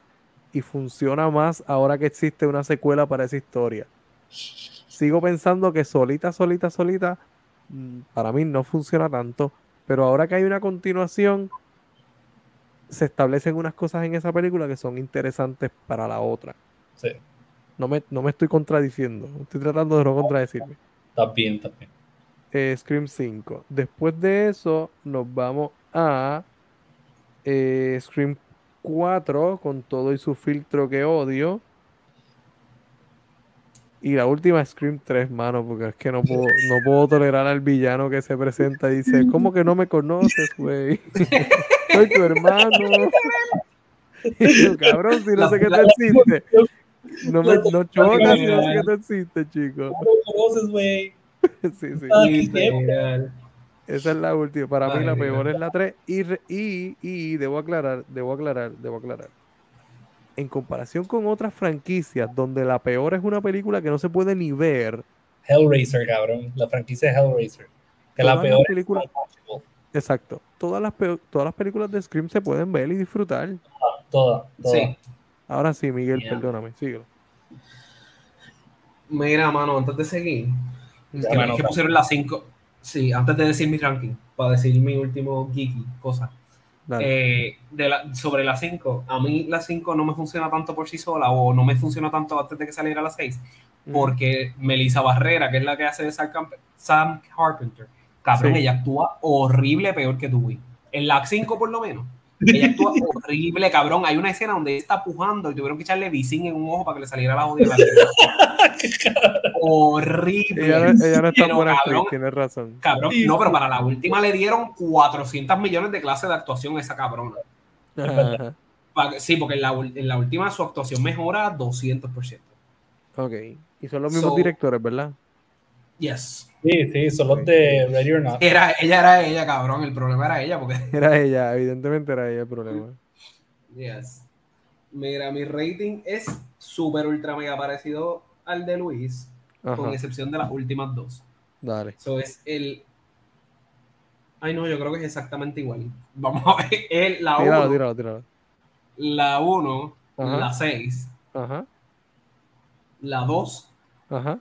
y funciona más ahora que existe una secuela para esa historia. Sigo pensando que solita, solita, solita, mm, para mí no funciona tanto, pero ahora que hay una continuación, se establecen unas cosas en esa película que son interesantes para la otra. Sí. No me, no me estoy contradiciendo, estoy tratando de no contradecirme. Está bien, está bien. Eh, Scream 5. Después de eso, nos vamos a eh, Scream 4 con todo y su filtro que odio. Y la última Scream 3, mano, porque es que no puedo, no puedo tolerar al villano que se presenta y dice, ¿cómo que no me conoces, güey? Soy tu hermano. Y yo, cabrón, si no sé que tú existes. No me no chocas si no sé que tú existes, chico. ¿Cómo lo conoces, güey? Sí, sí. Literal. Esa es la última. Para mí la peor es la 3. Y, y, y debo aclarar, debo aclarar, debo aclarar. En comparación con otras franquicias donde la peor es una película que no se puede ni ver, Hellraiser, cabrón. La franquicia de Hellraiser. Que la Todas peor es Untouchable. exacto, todas las, peo- todas las películas de Scream se pueden ver y disfrutar. Toda, toda. Sí. Ahora sí, Miguel, Yeah. perdóname, síguelo. Mira, mano, antes de seguir, Que, es pusieron las cinco. Sí, antes de decir mi ranking, para decir mi último geeky cosa. Eh, de la, sobre la 5, a mí la 5 no me funciona tanto por sí sola o no me funciona tanto antes de que saliera la 6, Mm. porque Melissa Barrera, que es la que hace de Sam, Camp- Sam Carpenter, cabrón, Sí. ella actúa horrible, peor que Dewey. En la 5 por lo menos. Ella actúa horrible, cabrón. Hay una escena donde ella está pujando y tuvieron que echarle visín en un ojo para que le saliera la jodida. horrible. Ella, no- ella no es tan Pero, buena actriz, cabrón, tienes razón. Cabrón, no, pero para la última le dieron 400 millones de clases de actuación a esa cabrona. Ajá. Sí, porque en la, ul- en la última su actuación mejora 200%. Ok. Y son los mismos So- directores, ¿verdad? Yes. Sí, sí, son los de Ready or Not. Era, ella era ella, cabrón. El problema era ella, porque. Era ella, evidentemente era ella el problema. Yes. Mira, mi rating es súper ultra mega parecido al de Luis, con excepción de las últimas dos. Dale. Eso es el. Ay, no, yo creo que es exactamente igual. Vamos a ver. El, la Tíralo, 1, tíralo, tíralo. la 1, Ajá. la 6, Ajá. la 2. Ajá.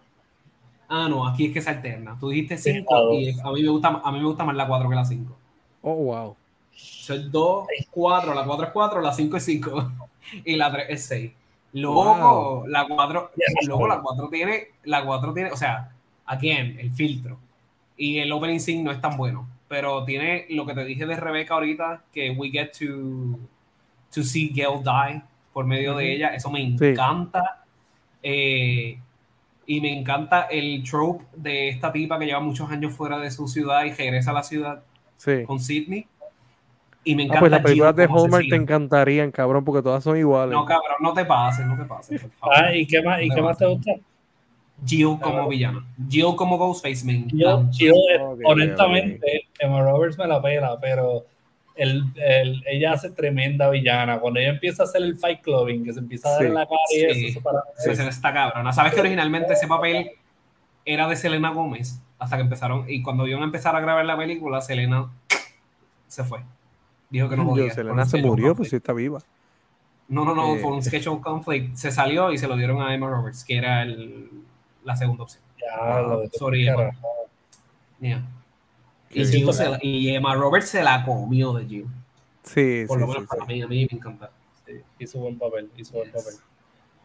Ah, no, aquí es que se alterna. Tú dijiste Sí, 5 la dos. y a mí, me gusta, a mí me gusta más la 4 que la 5. Oh, wow. Son 2, 4, la 4 es 4, la 5 es 5 y la 3 es 6. Luego, Wow. la 4, Yes. luego la 4 tiene, la 4 tiene, o sea, again, el filtro. Y el opening scene no es tan bueno, pero tiene lo que te dije de Rebeca ahorita, que we get to, to see Gail die por medio de Ujú. ella, eso me Sí. encanta. Eh, y me encanta el trope de esta tipa que lleva muchos años fuera de su ciudad y regresa a la ciudad Sí. con Sidney. Y me Ah, encanta pues las películas de Hallmark te encantarían, cabrón, porque todas son iguales. No, cabrón, no te pases, no te pases, por favor. Ah, ¿y qué más, y qué te más te gusta? Jill como villana. Jill como Ghostface me honestamente, Emma Roberts me la pela, pero el, el- ella hace tremenda villana. Cuando ella empieza a hacer el fight clubbing, que se empieza a dar Sí. en la cara y Sí. eso, eso para Sí, se está cabrona. ¿Sabes que originalmente ese papel era de Selena Gómez? Hasta que empezaron, y cuando iban a empezar a grabar la película, Selena se fue. Dijo que no Yo, podía. por Selena se murió, pues sí está viva. No, no, no, Eh. por un schedule conflict. Se salió y se lo dieron a Emma Roberts, que era el- la segunda opción. Ya, lo de- Sorry, Emma. Yeah. Y. Jill se la- y Emma Roberts se la comió de Jill. Sí, Por sí, lo menos sí. para mí, a mí me encanta. Sí, hizo buen papel, hizo buen papel.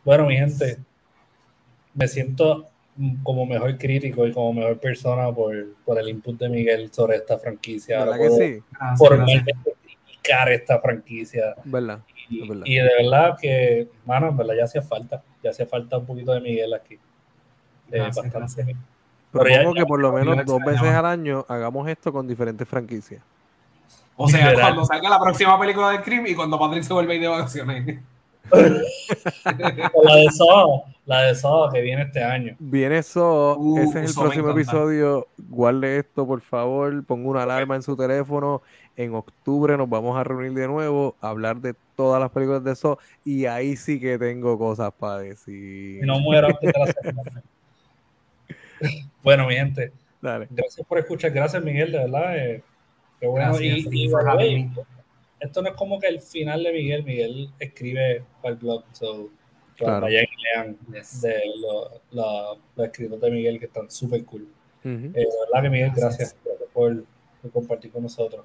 Bueno, mi gente, me siento como mejor crítico y como mejor persona por, por el input de Miguel sobre esta franquicia. ¿Verdad Ahora que puedo sí? Formalmente criticar esta franquicia. ¿Verdad? Y, verdad. y de verdad que, mano, en verdad ya hacía falta, ya hacía falta un poquito de Miguel aquí. Eh, Gracias, bastante. gracias. Propongo que por lo menos dos veces al año hagamos esto con diferentes franquicias. O sea, Literal. cuando salga la próxima película de Scream y cuando Patrick se vuelve a ir de vacaciones. La de Saw, la de Saw que viene este año. Viene eso, Uh, ese es el próximo episodio. Guarde esto, por favor. Ponga una alarma en su teléfono. En octubre nos vamos a reunir de nuevo, a hablar de todas las películas de eso. Y ahí sí que tengo cosas para decir. Y no muero antes de la semana. bueno, mi gente, Dale. gracias por escuchar. Gracias, Miguel, de verdad. eh, qué bueno. Gracias, y, thank y, esto no es como que el final de Miguel. Miguel escribe para el blog. So, que Claro. vayan y lean Yes. de lo- los escritos de Miguel que están súper cool. Ujú. Eh, de verdad que Miguel, Gracias. gracias, por, por compartir con nosotros.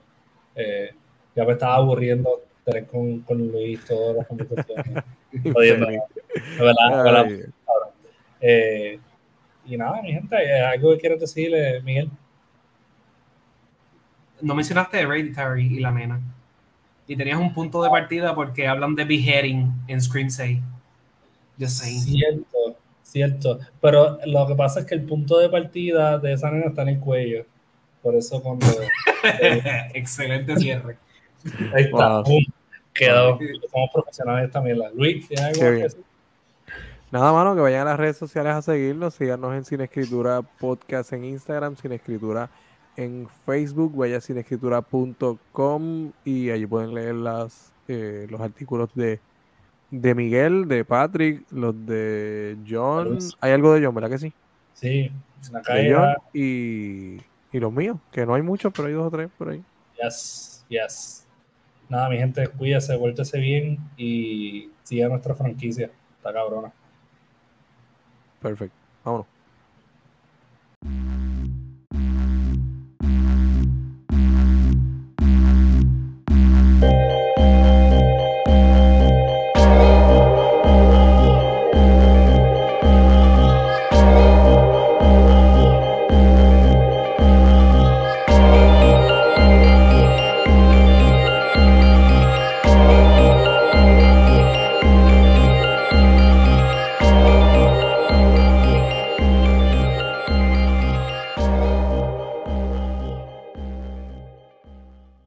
Eh, ya me estaba aburriendo tener con, con Luis todas las conversaciones. De verdad, de verdad. Eh, y nada, mi gente, eh, algo que quieras decirle, Miguel. No mencionaste Hereditary y la nena. Y tenías un punto de partida porque hablan de beheading en Scream 6. Just saying. Cierto, cierto. Pero lo que pasa es que el punto de partida de esa nena está en el cuello. Por eso cuando... Excelente cierre. Ahí está. Wow. quedó. Somos profesionales esta mierda. Luis, ¿tienes algo que decir? Nada, mano, que vayan a las redes sociales a seguirnos. Síganos en Sin Escritura Podcast en Instagram, Sin Escritura en Facebook, vaya a sinescritura.com y allí pueden leer las, eh, los artículos de, de Miguel, de Patrick, los de John. Hay algo de John, ¿verdad que sí? Sí, caída. John y, y los míos, que no hay muchos, pero hay dos o tres por ahí. Yes, yes. Nada, mi gente, cuídese, vuéltese bien y siga nuestra franquicia. Está cabrona. Perfect. Vámonos.